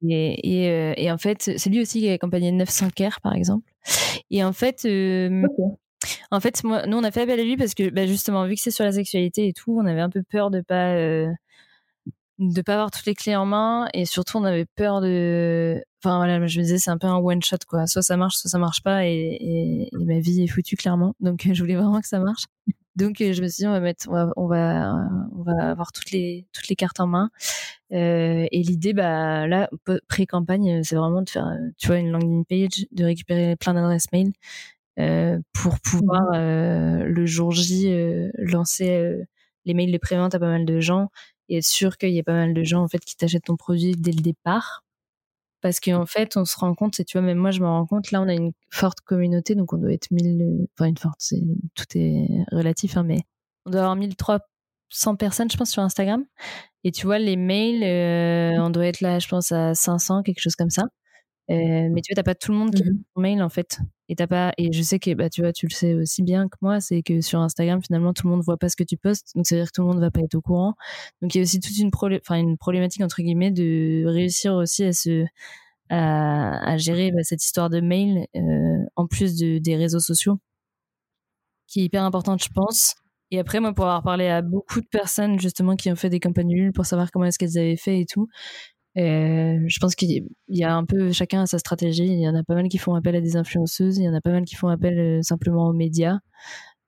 et, en fait, c'est lui aussi qui a accompagné 900 Care, par exemple. Et en fait, en fait, moi, nous, on a fait appel à lui parce que, bah, justement, vu que c'est sur la sexualité et tout, on avait un peu peur de pas euh, de pas avoir toutes les clés en main et surtout, on avait peur de. Enfin voilà, je me disais, c'est un peu un one shot quoi. Soit ça marche, soit ça marche pas et, ma vie est foutue clairement. Donc, je voulais vraiment que ça marche. Donc, je me suis dit, on va mettre, on va, on va, avoir toutes les toutes les cartes en main. Euh, et l'idée, bah là, pré-campagne, c'est vraiment de faire, tu vois, une landing page, de récupérer plein d'adresses mail euh, pour pouvoir mmh euh, le jour J euh, lancer les mails de prévente à pas mal de gens et être sûr qu'il y ait pas mal de gens en fait qui t'achètent ton produit dès le départ. Parce qu'en fait on se rend compte et tu vois même moi je me rends compte là on a une forte communauté donc on doit être 1000 enfin une forte tout est relatif hein, mais on doit avoir 1300 personnes je pense sur Instagram. Et tu vois les mails on doit être là je pense à 500 quelque chose comme ça euh, mais tu vois, t'as pas tout le monde qui mmh ton mail en fait. Et t'as pas. Et je sais que bah tu vois, tu le sais aussi bien que moi, c'est que sur Instagram finalement tout le monde voit pas ce que tu postes, donc ça veut dire que tout le monde va pas être au courant. Donc il y a aussi toute une enfin une problématique entre guillemets de réussir aussi à se à, à gérer bah, cette histoire de mail euh, en plus de, des réseaux sociaux, qui est hyper importante, je pense. Et après, moi, pour avoir parlé à beaucoup de personnes justement qui ont fait des campagnes pour savoir comment est-ce qu'elles avaient fait et tout, euh, je pense qu'il y a un peu chacun a sa stratégie. Il y en a pas mal qui font appel à des influenceuses, il y en a pas mal qui font appel euh, simplement aux médias,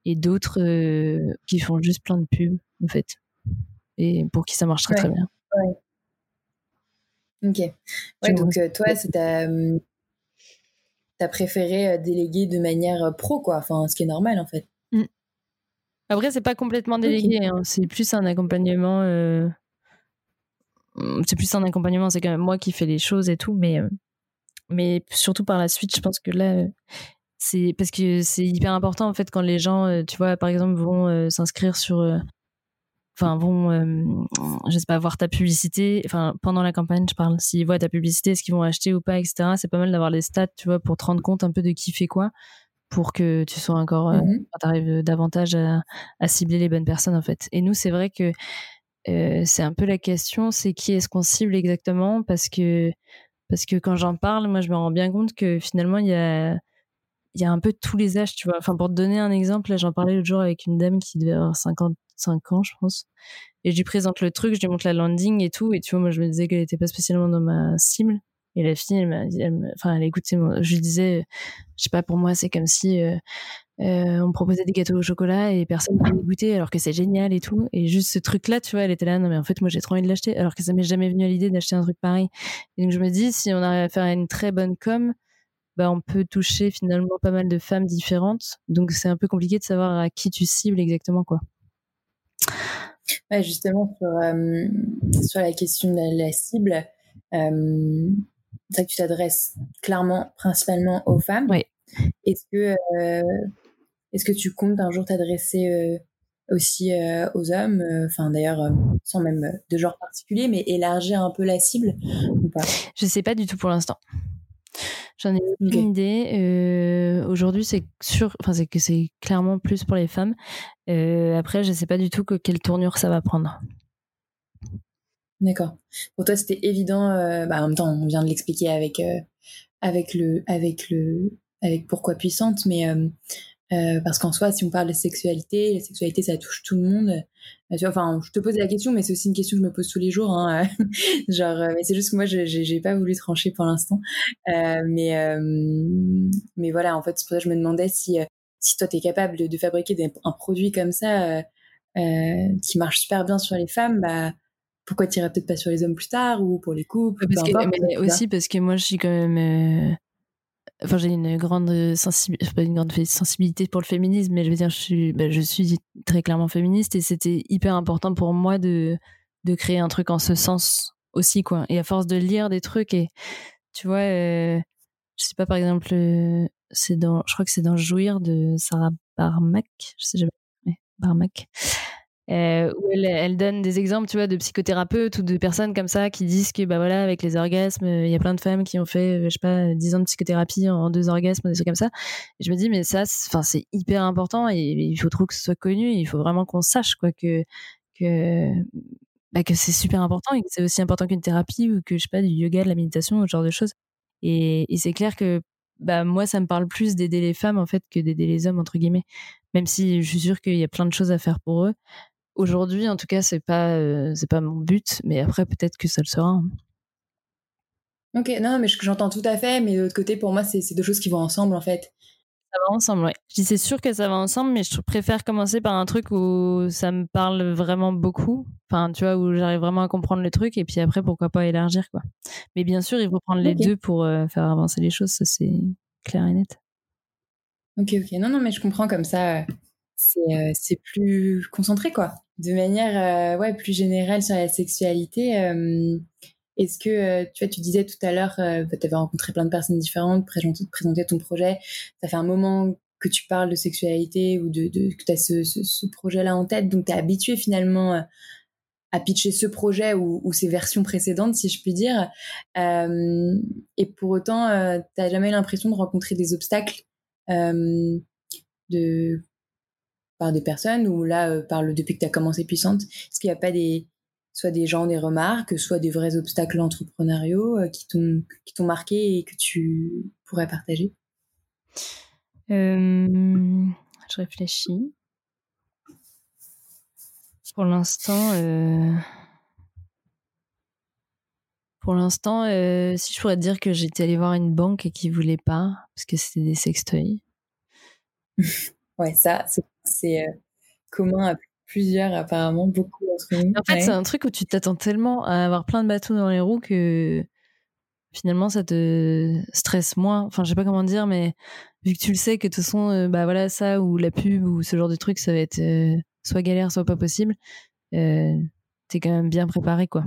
et d'autres euh, qui font juste plein de pubs en fait. Et pour qui ça marche très très bien. Ouais. Ok. Ouais, donc toi, c'est ta, as préféré déléguer de manière pro, quoi. Enfin, ce qui est normal en fait. Mmh. Après, c'est pas complètement délégué. Hein. C'est plus un accompagnement Hum, c'est plus un accompagnement, c'est quand même moi qui fais les choses et tout, mais, euh, mais surtout par la suite, je pense que là, euh, c'est parce que c'est hyper important en fait quand les gens, euh, tu vois, par exemple, vont s'inscrire sur. Enfin, vont, je sais pas, voir ta publicité. Enfin, pendant la campagne, je parle. S'ils voient ta publicité, est-ce qu'ils vont acheter ou pas, etc. C'est pas mal d'avoir les stats, tu vois, pour te rendre compte un peu de qui fait quoi pour que tu sois encore, mmh arrives davantage à, à, cibler les bonnes personnes en fait. Et nous, c'est vrai que c'est un peu la question, c'est qui est-ce qu'on cible exactement? Parce que, parce que quand j'en parle, moi, je me rends bien compte que finalement, il y a, il y a un peu tous les âges, tu vois? Enfin, pour te donner un exemple, j'en parlais l'autre jour avec une dame qui devait avoir 55 ans, je pense. Et je lui présente le truc, je lui montre la landing et tout. Et tu vois, moi, je me disais qu'elle n'était pas spécialement dans ma cible. Et la fille, elle m'a dit, enfin, elle a écouté, je lui disais, je sais pas, pour moi, c'est comme si euh, euh, on proposait des gâteaux au chocolat et personne ne voulait goûter alors que c'est génial et tout. Et juste ce truc-là, tu vois, elle était là, non mais en fait, moi j'ai trop envie de l'acheter alors que ça m'est jamais venu à l'idée d'acheter un truc pareil. Et donc je me dis, si on arrive à faire une très bonne com, bah, on peut toucher finalement pas mal de femmes différentes. Donc c'est un peu compliqué de savoir à qui tu cibles exactement, quoi. Ouais, justement, sur, euh, sur la question de la, cible, euh, c'est vrai que tu t'adresses clairement, principalement aux femmes. Oui. Est-ce que est-ce que tu comptes un jour t'adresser euh, aussi euh, aux hommes, euh, enfin d'ailleurs sans même de genre particulier, mais élargir un peu la cible ou pas? Je sais pas du tout pour l'instant. J'en ai aucune idée. Aujourd'hui, c'est sûr, enfin c'est que c'est clairement plus pour les femmes. après, je sais pas du tout que, quelle tournure ça va prendre. D'accord. Pour toi, c'était évident. bah, en même temps, on vient de l'expliquer avec avec le avec le avec pourquoi puissante, mais euh, parce qu'en soi, si on parle de sexualité, la sexualité, ça touche tout le monde. Euh, enfin, je te pose la question, mais c'est aussi une question que je me pose tous les jours. Hein, genre, euh, mais c'est juste que moi, j'ai pas voulu trancher pour l'instant. mais, mais voilà, en fait, c'est pour ça que je me demandais si, si toi, tu es capable de, fabriquer un produit comme ça qui marche super bien sur les femmes, bah, pourquoi tu peut-être pas sur les hommes plus tard ou pour les couples parce mais aussi parce que moi, je suis quand même enfin j'ai une grande sensibilité pour le féminisme mais je veux dire je suis bah, je suis très clairement féministe et c'était hyper important pour moi de de créer un truc en ce sens aussi quoi. Et à force de lire des trucs et tu vois euh, je sais pas par exemple euh, c'est dans je crois que c'est dans jouir de Sarah Barmack je sais jamais Barmack euh, où elle, donne des exemples, tu vois, de psychothérapeutes ou de personnes comme ça qui disent que, bah voilà, avec les orgasmes, il y a plein de femmes qui ont fait, je sais pas, 10 ans de psychothérapie en deux orgasmes, des trucs comme ça. Et je me dis, mais ça, c'est hyper important et il faut trop que ce soit connu. Il faut vraiment qu'on sache, quoi, que, bah, que c'est super important et que c'est aussi important qu'une thérapie ou que, je sais pas, du yoga, de la méditation, ce genre de choses. Et, et c'est clair que, bah, moi, ça me parle plus d'aider les femmes, en fait, que d'aider les hommes, entre guillemets. Même si je suis sûre qu'il y a plein de choses à faire pour eux. Aujourd'hui, en tout cas, c'est pas, euh, c'est pas mon but, mais après, peut-être que ça le sera. Hein. Ok, non, mais j'entends tout à fait, mais de l'autre côté, pour moi, c'est deux choses qui vont ensemble, en fait. Ça va ensemble, ouais. Je dis c'est sûr que ça va ensemble, mais je préfère commencer par un truc où ça me parle vraiment beaucoup. Enfin, tu vois, où j'arrive vraiment à comprendre le truc, et puis après, pourquoi pas élargir, quoi. Mais bien sûr, il faut prendre les deux pour euh, faire avancer les choses, ça c'est clair et net. Ok, ok. Non, non, mais je comprends comme ça. Euh, c'est plus concentré, quoi. De manière euh, ouais, plus générale sur la sexualité, est-ce que, euh, tu vois, tu disais tout à l'heure, euh, bah, tu avais rencontré plein de personnes différentes, présenter ton projet. Ça fait un moment que tu parles de sexualité ou de, que tu as ce, projet-là en tête. Donc, tu es habitué finalement euh, à pitcher ce projet ou, ou, ces versions précédentes, si je puis dire. et pour autant, tu n'as jamais l'impression de rencontrer des obstacles de, par des personnes ou là, par le, depuis que tu as commencé Puissante Est-ce qu'il n'y a pas des, soit des gens, des remarques, soit des vrais obstacles entrepreneuriaux euh, qui t'ont qui t'ont marqué et que tu pourrais partager? Euh, Je réfléchis. Pour l'instant, euh, pour l'instant, si je pourrais te dire que j'étais allée voir une banque et qu'ils voulaient pas parce que c'était des sextoys. ouais, ça, c'est commun à plusieurs apparemment, beaucoup d'entre nous. En fait, c'est un truc où tu t'attends tellement à avoir plein de bateaux dans les roues que finalement ça te stresse moins. Enfin, je sais pas comment dire, mais vu que tu le sais que de toute façon, euh, bah voilà, ça ou la pub ou ce genre de truc, ça va être euh, soit galère, soit pas possible. Euh, T'es quand même bien préparé, quoi.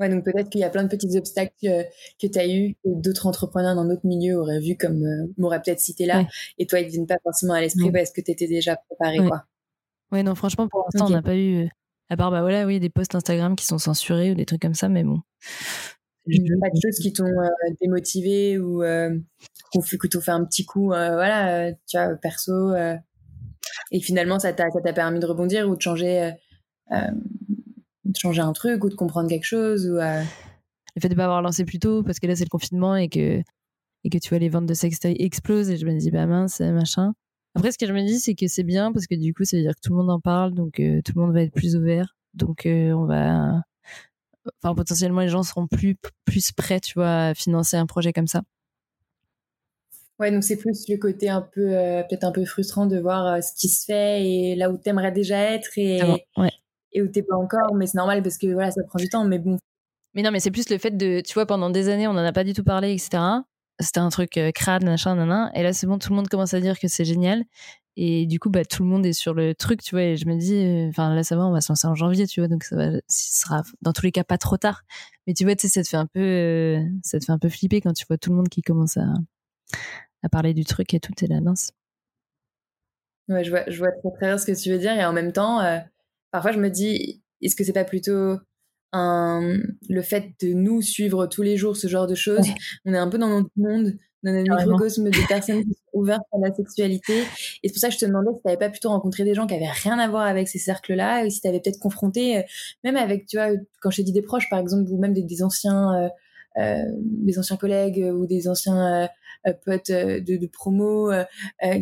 Ouais, donc peut-être qu'il y a plein de petits obstacles que, tu as eu, que d'autres entrepreneurs dans d'autres milieux auraient vu comme m'auraient peut-être cité là, et toi ils ne viennent pas forcément à l'esprit parce que tu étais déjà préparé, quoi. Ouais, non, franchement, pour l'instant, on n'a pas eu. Euh, à part, bah voilà, oui, des posts Instagram qui sont censurés ou des trucs comme ça, mais bon. Pas de choses qui t'ont euh, démotivé ou euh, fait, que fait un petit coup, voilà, tu vois, perso. et finalement, ça t'a permis de rebondir ou de changer, de changer un truc ou de comprendre quelque chose ou. Le fait de ne pas avoir lancé plus tôt, parce que là, c'est le confinement et que, et que tu vois, les ventes de sextoy explosent et je me dis, bah mince, machin. Après, ce que je me dis, c'est que c'est bien parce que du coup, ça veut dire que tout le monde en parle, donc euh, tout le monde va être plus ouvert. Donc, euh, on va. Enfin, potentiellement, les gens seront plus, plus prêts, tu vois, à financer un projet comme ça. Ouais, donc c'est plus le côté un peu, euh, peut-être un peu frustrant de voir ce qui se fait et là où tu aimerais déjà être et, et où t'es pas encore. Mais c'est normal parce que voilà, ça prend du temps, mais bon. Mais non, mais c'est plus le fait de, tu vois, pendant des années, on n'en a pas du tout parlé, etc c'était un truc euh, crade, machin, nanan. Et là, c'est bon, tout le monde commence à dire que c'est génial. Et du coup, bah, tout le monde est sur le truc, tu vois. Et je me dis, euh, enfin, là, ça va, on va se lancer en janvier, tu vois. Donc, ça va, ce sera dans tous les cas pas trop tard. Mais tu vois, tu sais, ça te fait un peu, euh, ça te fait un peu flipper quand tu vois tout le monde qui commence à, à parler du truc et tout, et la mince. Ouais, je vois, je vois très, bien ce que tu veux dire. Et en même temps, parfois, je me dis, est-ce que c'est pas plutôt le fait de nous suivre tous les jours ce genre de choses? On est un peu dans notre monde, dans notre microcosme de personnes qui sont ouvertes à la sexualité. Et c'est pour ça que je te demandais si tu n'avais pas plutôt rencontré des gens qui avaient rien à voir avec ces cercles-là, ou si tu avais peut-être confronté, euh, même avec, tu vois, quand je t'ai dit des proches, par exemple, ou même des, anciens, euh, euh, des anciens collègues ou des anciens potes de, de promo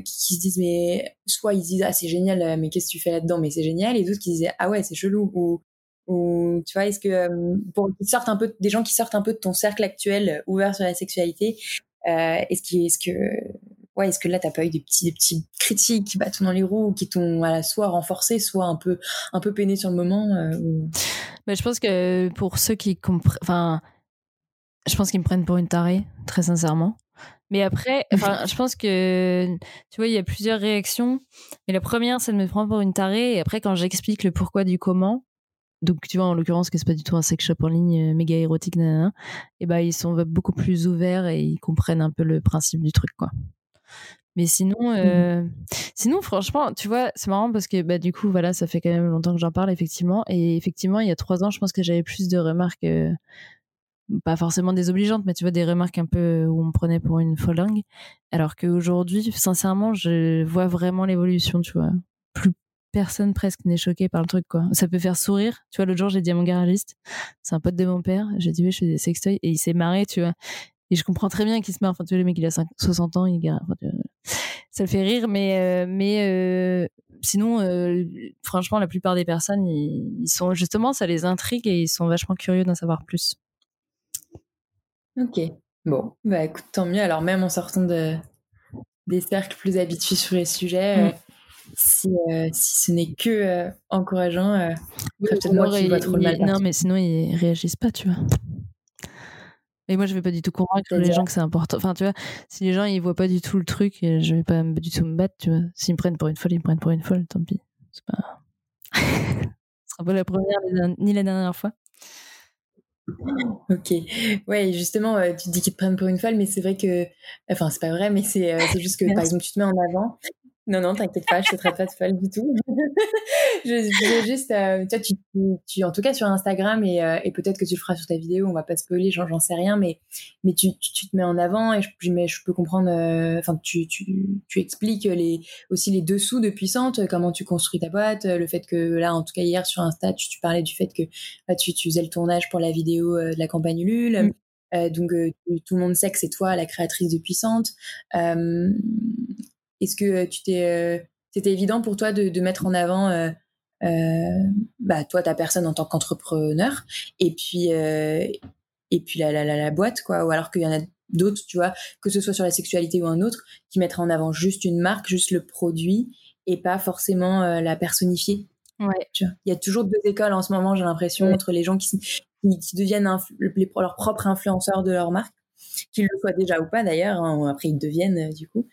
qui, se disent, mais soit ils disent, ah, c'est génial, mais qu'est-ce que tu fais là-dedans, mais c'est génial, et d'autres qui disaient, ah ouais, c'est chelou, ou ou tu vois est-ce que euh, pour sortent un peu des gens qui sortent un peu de ton cercle actuel euh, ouvert sur la sexualité euh, est-ce que est-ce que ouais est-ce que là t'as pas eu des petits des petits critiques qui battent dans les roues qui t'ont voilà, soit renforcé soit un peu un peu peiné sur le moment bah, je pense que pour ceux qui comprennent enfin je pense qu'ils me prennent pour une tarée très sincèrement mais après, je pense que, tu vois, il y a plusieurs réactions. Mais la première, c'est de me prendre pour une tarée. Et après, quand j'explique le pourquoi du comment, donc tu vois en l'occurrence que c'est pas du tout un sex shop en ligne euh, méga érotique et bah ils sont beaucoup plus ouverts et ils comprennent un peu le principe du truc quoi Mais sinon, mmh euh, sinon, franchement, tu vois, c'est marrant parce que bah, du coup, voilà, ça fait quand même longtemps que j'en parle, effectivement. Et effectivement, il y a trois ans, je pense que j'avais plus de remarques, euh, pas forcément désobligeantes, mais tu vois, des remarques un peu où on me prenait pour une folle dingue. Alors qu'aujourd'hui, sincèrement, je vois vraiment l'évolution, tu vois. Plus personne presque n'est choqué par le truc, quoi. Ça peut faire sourire. Tu vois, l'autre jour, j'ai dit à mon garagiste, c'est un pote de mon père, j'ai dit, oui, je fais des sextoys, et il s'est marré, tu vois. Et je comprends très bien qu'il se marre. Enfin, tu vois, le mec, il a 60 ans, il ça le fait rire, mais, euh, mais euh, sinon, euh, franchement, la plupart des personnes, ils, sont justement, ça les intrigue et ils sont vachement curieux d'en savoir plus. Ok. Bon, bah écoute, tant mieux. Alors, même en sortant de, des cercles plus habitués sur les sujets, mm. si, si ce n'est que encourageant, peut-être moi qui vois trop le mal. Non, mais sinon, ils réagissent pas, tu vois. Et moi, je vais pas du tout convaincre les gens que c'est important. Enfin, tu vois, si les gens ils voient pas du tout le truc, je vais pas du tout me battre, tu vois. S'ils me prennent pour une folle, ils me prennent pour une folle, tant pis. C'est pas. Ce sera pas la première ni la dernière fois. Ok. Ouais, justement, euh, tu dis qu'ils te prennent pour une folle, mais c'est vrai que. Enfin, c'est pas vrai, mais c'est euh, juste que, par exemple, tu te mets en avant non, non, t'inquiète pas, je te traite pas de folle du tout. je, je juste, euh, tu, tu, en tout cas sur Instagram et, euh, et peut-être que tu le feras sur ta vidéo, on va pas spoiler, j'en sais rien, mais, mais tu, tu, te mets en avant et je, mais je peux comprendre, euh, enfin, tu, tu, tu expliques les, aussi les dessous de Puissante, comment tu construis ta boîte, le fait que là, en tout cas hier sur Insta, tu, tu parlais du fait que bah, tu, tu faisais le tournage pour la vidéo de la campagne Ulule. Mm. donc tout le monde sait que c'est toi la créatrice de Puissante. Est-ce que euh, tu t'es, euh, c'était évident pour toi de, mettre en avant euh, bah, toi ta personne en tant qu'entrepreneur et puis et puis la, la, la, boîte quoi? Ou alors qu'il y en a d'autres tu vois que ce soit sur la sexualité ou un autre qui mettraient en avant juste une marque juste le produit et pas forcément la personnifier? Ouais. Il y a toujours deux écoles en ce moment j'ai l'impression entre les gens qui, qui, deviennent leurs propres influenceurs de leur marque qu'ils le soient déjà ou pas d'ailleurs hein, après ils deviennent du coup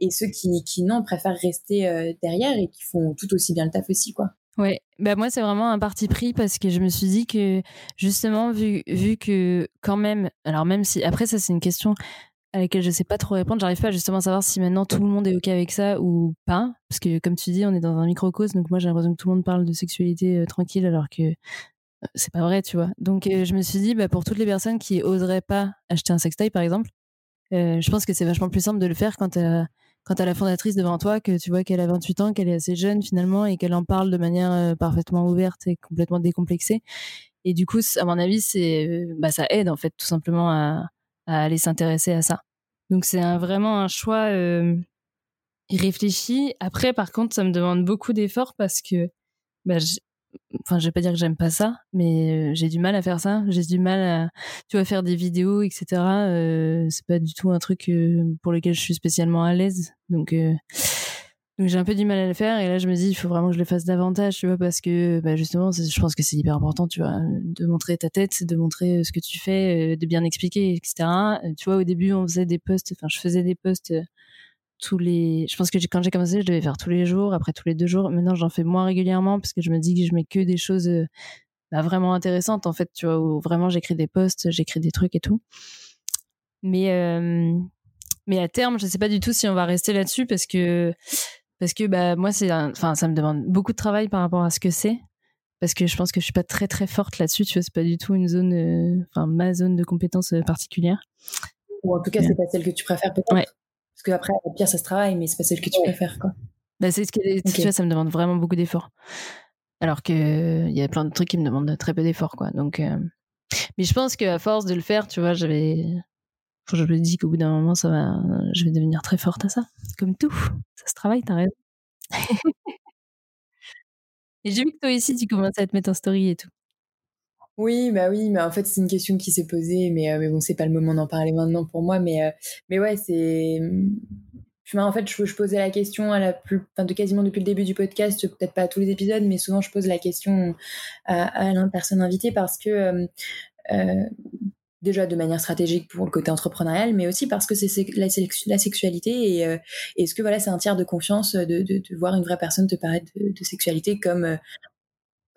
et, ceux qui, qui non préfèrent rester euh, derrière et qui font tout aussi bien le taf aussi quoi. Ouais, bah moi c'est vraiment un parti pris parce que je me suis dit que justement vu vu que quand même alors même si après ça c'est une question à laquelle je sais pas trop répondre, j'arrive pas justement à savoir si maintenant tout le monde est ok avec ça ou pas parce que comme tu dis on est dans un microcosme donc moi j'ai l'impression que tout le monde parle de sexualité euh, tranquille alors que euh, c'est pas vrai tu vois. Donc je me suis dit bah pour toutes les personnes qui oseraient pas acheter un sextoy par exemple euh, je pense que c'est vachement plus simple de le faire quand tu quand as la fondatrice devant toi, que tu vois qu'elle a 28 ans, qu'elle est assez jeune finalement et qu'elle en parle de manière euh, parfaitement ouverte et complètement décomplexée. Et du coup, à mon avis, c'est, euh, bah, ça aide en fait tout simplement à, aller s'intéresser à ça. Donc c'est vraiment un choix euh, réfléchi. Après, par contre, ça me demande beaucoup d'efforts parce que bah, enfin je vais pas dire que j'aime pas ça mais euh, j'ai du mal à faire ça. J'ai du mal à tu vois faire des vidéos etc euh, c'est pas du tout un truc euh, pour lequel je suis spécialement à l'aise. Donc euh, donc j'ai un peu du mal à le faire et là je me dis il faut vraiment que je le fasse davantage tu vois parce que bah, justement je pense que c'est hyper important tu vois de montrer ta tête de montrer ce que tu fais de bien expliquer etc tu vois au début on faisait des posts enfin je faisais des posts tous les. Je pense que quand j'ai commencé, je devais faire tous les jours, après tous les deux jours. Maintenant, j'en fais moins régulièrement parce que je me dis que je mets que des choses euh, bah, vraiment intéressantes en fait, tu vois, où vraiment j'écris des posts, j'écris des trucs et tout. Mais euh, mais à terme, je sais pas du tout si on va rester là-dessus parce que parce que bah moi c'est enfin ça me demande beaucoup de travail par rapport à ce que c'est parce que je pense que je suis pas très très forte là-dessus, tu vois, c'est pas du tout une zone euh, enfin ma zone de compétence particulière. Ou en tout cas, c'est pas celle que tu préfères peut-être? Ouais. Parce qu'après, au pire, ça se travaille, mais c'est pas celle que tu préfères, quoi. Bah, c'est ce que tu vois, ça me demande vraiment beaucoup d'efforts. Alors que il y a plein de trucs qui me demandent très peu d'efforts, quoi. Donc, euh, mais je pense qu'à force de le faire, tu vois, j'avais, je me dis qu'au bout d'un moment, ça va, je vais devenir très forte à ça, comme tout. Ça se travaille, t'as raison. et j'ai vu que toi aussi, tu commençais à te mettre en story et tout. Oui, bah oui, mais en fait, c'est une question qui s'est posée, mais, euh, mais bon, c'est pas le moment d'en parler maintenant pour moi, mais, euh, mais ouais, c'est. en fait, je, je, posais la question à la plus, enfin, de quasiment depuis le début du podcast, peut-être pas à tous les épisodes, mais souvent je pose la question à, à la personne invitée parce que euh, déjà de manière stratégique pour le côté entrepreneurial, mais aussi parce que c'est la, sexualité et est-ce que voilà, c'est un tiers de confiance de, de, voir une vraie personne te parler de sexualité comme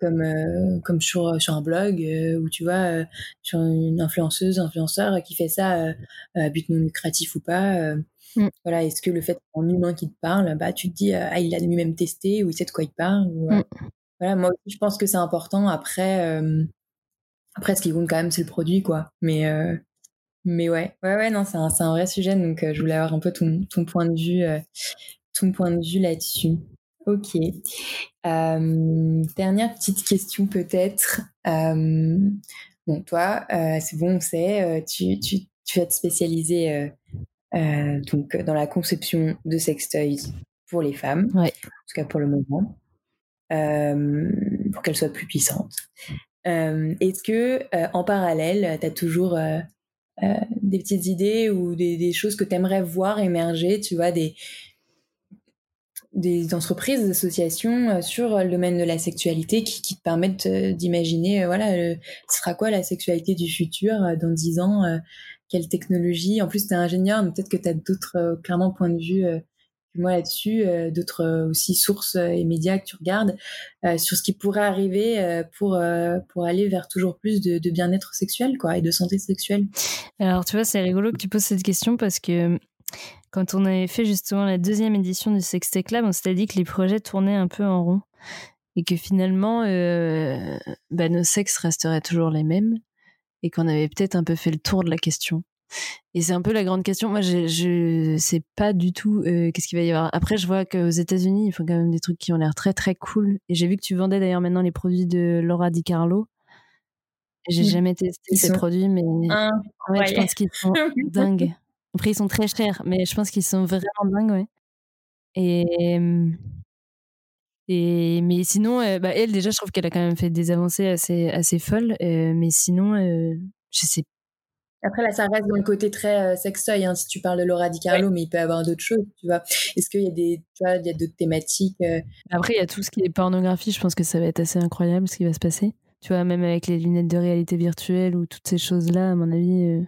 comme comme sur sur un blog où tu vois sur une influenceuse influenceur qui fait ça à but non lucratif ou pas mmh. voilà est-ce que le fait qu'un humain qui te parle bah tu te dis ah il a lui-même testé ou il sait de quoi il parle mmh. voilà moi aussi je pense que c'est important après après ce qui compte quand même c'est le produit quoi mais mais ouais ouais ouais non c'est un, un vrai sujet donc je voulais avoir un peu ton, ton point de vue ton point de vue là-dessus Ok. Euh, dernière petite question peut-être. Euh, bon, toi, euh, c'est bon, on sait, tu, tu, tu vas te spécialiser donc, dans la conception de sextoys pour les femmes, en tout cas pour le moment, pour qu'elles soient plus puissantes. Est-ce que en parallèle, tu as toujours des petites idées ou des, des choses que tu aimerais voir émerger, tu vois, des, des entreprises, des associations euh, sur le domaine de la sexualité qui, te permettent euh, d'imaginer, euh, voilà, ce sera quoi la sexualité du futur dans dix ans, quelle technologie. En plus, tu es ingénieur, mais peut-être que tu as d'autres, clairement, points de vue que moi là-dessus, d'autres aussi sources et médias que tu regardes sur ce qui pourrait arriver pour, pour aller vers toujours plus de, de bien-être sexuel, quoi, et de santé sexuelle. Alors, tu vois, c'est rigolo que tu poses cette question parce que quand on avait fait justement la deuxième édition du Sextech Lab, on s'était dit que les projets tournaient un peu en rond et que finalement, euh, bah, nos sexes resteraient toujours les mêmes et qu'on avait peut-être un peu fait le tour de la question. Et c'est un peu la grande question. Moi, je, je sais pas du tout euh, qu'est-ce qu'il va y avoir. Après, je vois qu'aux États-Unis, ils font quand même des trucs qui ont l'air très très cool. Et j'ai vu que tu vendais d'ailleurs maintenant les produits de Laura Di Carlo. J'ai jamais testé ces produits, mais je pense qu'ils sont dingues. Après, ils sont très chers, mais je pense qu'ils sont vraiment dingues, ouais. Et, et mais sinon, euh, bah, elle déjà, je trouve qu'elle a quand même fait des avancées assez assez folles. Euh, mais sinon, euh, je sais. Après là, ça reste dans le côté très sextoy. Hein, si tu parles de Laura Di Carlo, mais il peut y avoir d'autres choses, tu vois. Est-ce qu'il y a des, tu vois, il y a d'autres thématiques Après, il y a tout ce qui est pornographie. Je pense que ça va être assez incroyable ce qui va se passer tu vois, même avec les lunettes de réalité virtuelle ou toutes ces choses-là, à mon avis. Euh.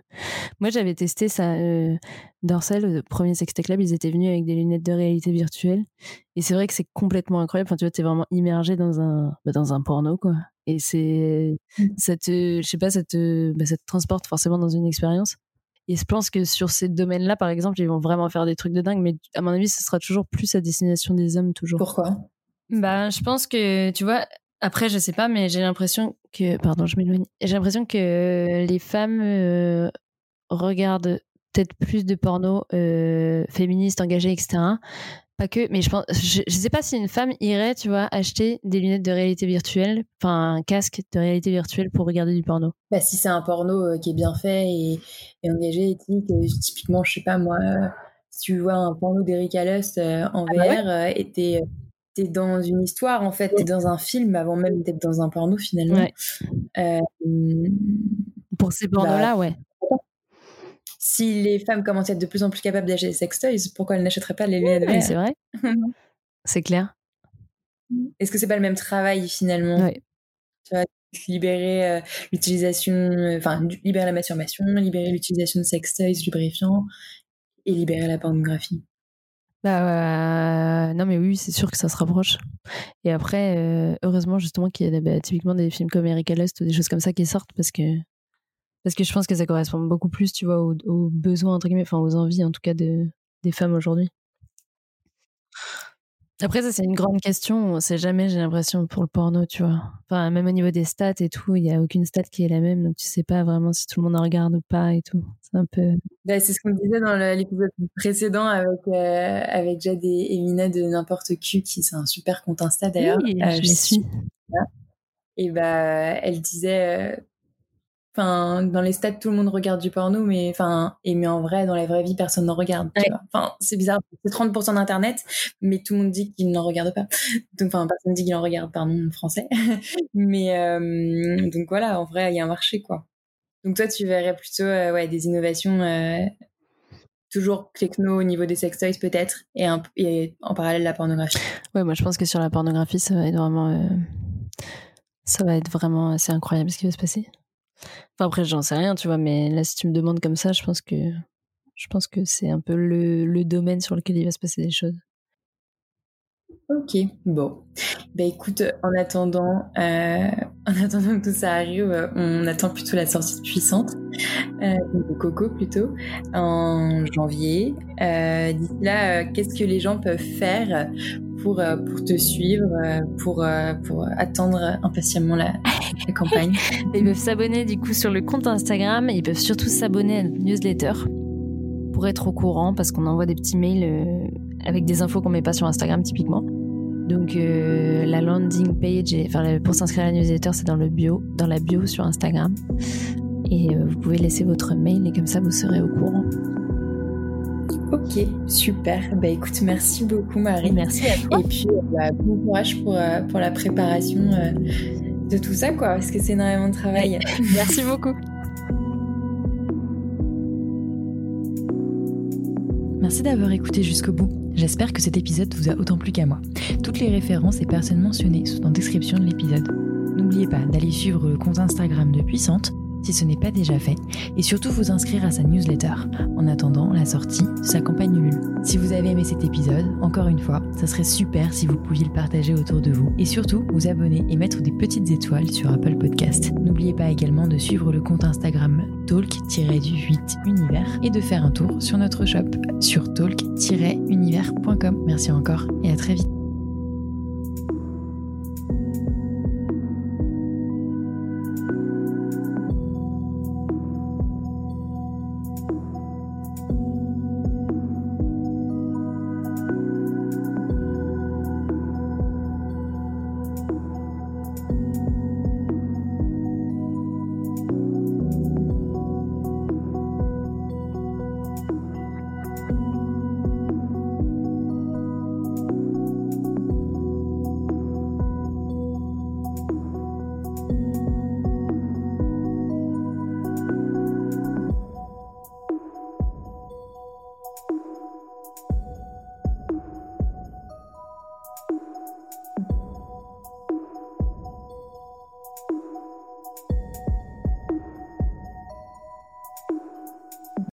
Moi, j'avais testé ça. Euh... Dorsel, le premier Sextech Lab, ils étaient venus avec des lunettes de réalité virtuelle. Et c'est vrai que c'est complètement incroyable. Enfin, tu vois, t'es vraiment immergé dans un, bah, dans un porno, quoi. Et c'est, mmh. ça te, je sais pas, ça te, bah, ça te transporte forcément dans une expérience. Et je pense que sur ces domaines-là, par exemple, ils vont vraiment faire des trucs de dingue. Mais à mon avis, ce sera toujours plus à destination des hommes, toujours. Pourquoi? Bah, je pense que, tu vois, après, je sais pas, mais j'ai l'impression que, pardon, je m'éloigne. J'ai l'impression que les femmes euh, regardent peut-être plus de porno euh, féministes engagées, etc. Pas que, mais je pense, je, sais pas si une femme irait, tu vois, acheter des lunettes de réalité virtuelle, enfin un casque de réalité virtuelle pour regarder du porno. Bah, si c'est un porno euh, qui est bien fait et, engagé, éthique, typiquement, je sais pas moi, si tu vois un porno d'Erika Lust en ah bah VR, et t'es t'es dans une histoire en fait, t'es dans un film avant même d'être dans un porno finalement. Euh, Pour ces pornos-là, bah, ouais. Si les femmes commencent à être de plus en plus capables d'acheter des sextoys, pourquoi elles n'achèteraient pas les lunettes C'est vrai. c'est clair. Est-ce que c'est pas le même travail finalement? Tu vois, libérer euh, l'utilisation, euh, enfin libérer la masturbation, libérer l'utilisation de sextoys lubrifiants et libérer la pornographie. Bah, non, mais oui, c'est sûr que ça se rapproche. Et après, euh, heureusement, justement, qu'il y a bah, typiquement des films comme Erika Lust ou des choses comme ça qui sortent parce que, parce que je pense que ça correspond beaucoup plus, tu vois, aux, aux besoins, entre guillemets, enfin, aux envies, en tout cas, de, des femmes aujourd'hui. Après, ça, c'est une grande question. On sait jamais, j'ai l'impression, pour le porno, tu vois. Enfin, même au niveau des stats et tout, il n'y a aucune stat qui est la même. Donc, tu sais pas vraiment si tout le monde en regarde ou pas et tout. C'est un peu. Bah, c'est ce qu'on disait dans l'épisode précédent avec, euh, avec Jade et Emina de N'importe qui, qui c'est un super compte Insta d'ailleurs. Oui, euh, je, suis. Et bah, elle disait, euh, Enfin, dans les stats, tout le monde regarde du porno, mais enfin, et mais en vrai, dans la vraie vie, personne n'en regarde. Enfin, c'est bizarre. C'est 30% d'internet, mais tout le monde dit qu'il n'en regarde pas. Donc, enfin, personne dit qu'il en regarde, pardon, français. mais euh, donc voilà, en vrai, il y a un marché, quoi. Donc toi, tu verrais plutôt, euh, ouais, des innovations. Euh, toujours techno au niveau des sextoys peut-être et, et en parallèle la pornographie. Ouais, moi je pense que sur la pornographie, ça va être vraiment, ça va être vraiment assez incroyable ce qui va se passer. Enfin, après, j'en sais rien, tu vois, mais là, si tu me demandes comme ça, je pense que, je pense que c'est un peu le, le, domaine sur lequel il va se passer des choses. Ok, bon. Bah écoute, en attendant, euh, en attendant que tout ça arrive, euh, on attend plutôt la sortie de Puissante, euh, de Coco plutôt, en janvier. Euh, D'ici là, qu'est-ce que les gens peuvent faire pour, pour te suivre, pour, pour attendre impatiemment la, campagne? Ils peuvent s'abonner du coup sur le compte Instagram ils peuvent surtout s'abonner à notre newsletter pour être au courant parce qu'on envoie des petits mails avec des infos qu'on met pas sur Instagram typiquement. Donc euh, la landing page, enfin pour s'inscrire à la newsletter, c'est dans le bio, dans la bio sur Instagram. Et euh, vous pouvez laisser votre mail et comme ça vous serez au courant. Ok, super. Bah écoute, merci beaucoup Marie. Merci à toi. Et puis euh, bah, bon courage pour, pour la préparation de tout ça, quoi, parce que c'est énormément de travail. merci beaucoup. Merci d'avoir écouté jusqu'au bout. J'espère que cet épisode vous a autant plu qu'à moi. Toutes les références et personnes mentionnées sont en description de l'épisode. N'oubliez pas d'aller suivre le compte Instagram de Puissante si ce n'est pas déjà fait, et surtout vous inscrire à sa newsletter, en attendant la sortie de sa campagne Ulule. Si vous avez aimé cet épisode, encore une fois, ça serait super si vous pouviez le partager autour de vous, et surtout vous abonner et mettre des petites étoiles sur Apple Podcast. N'oubliez pas également de suivre le compte Instagram talk-du8univers et de faire un tour sur notre shop sur talk-univers.com. Merci encore et à très vite.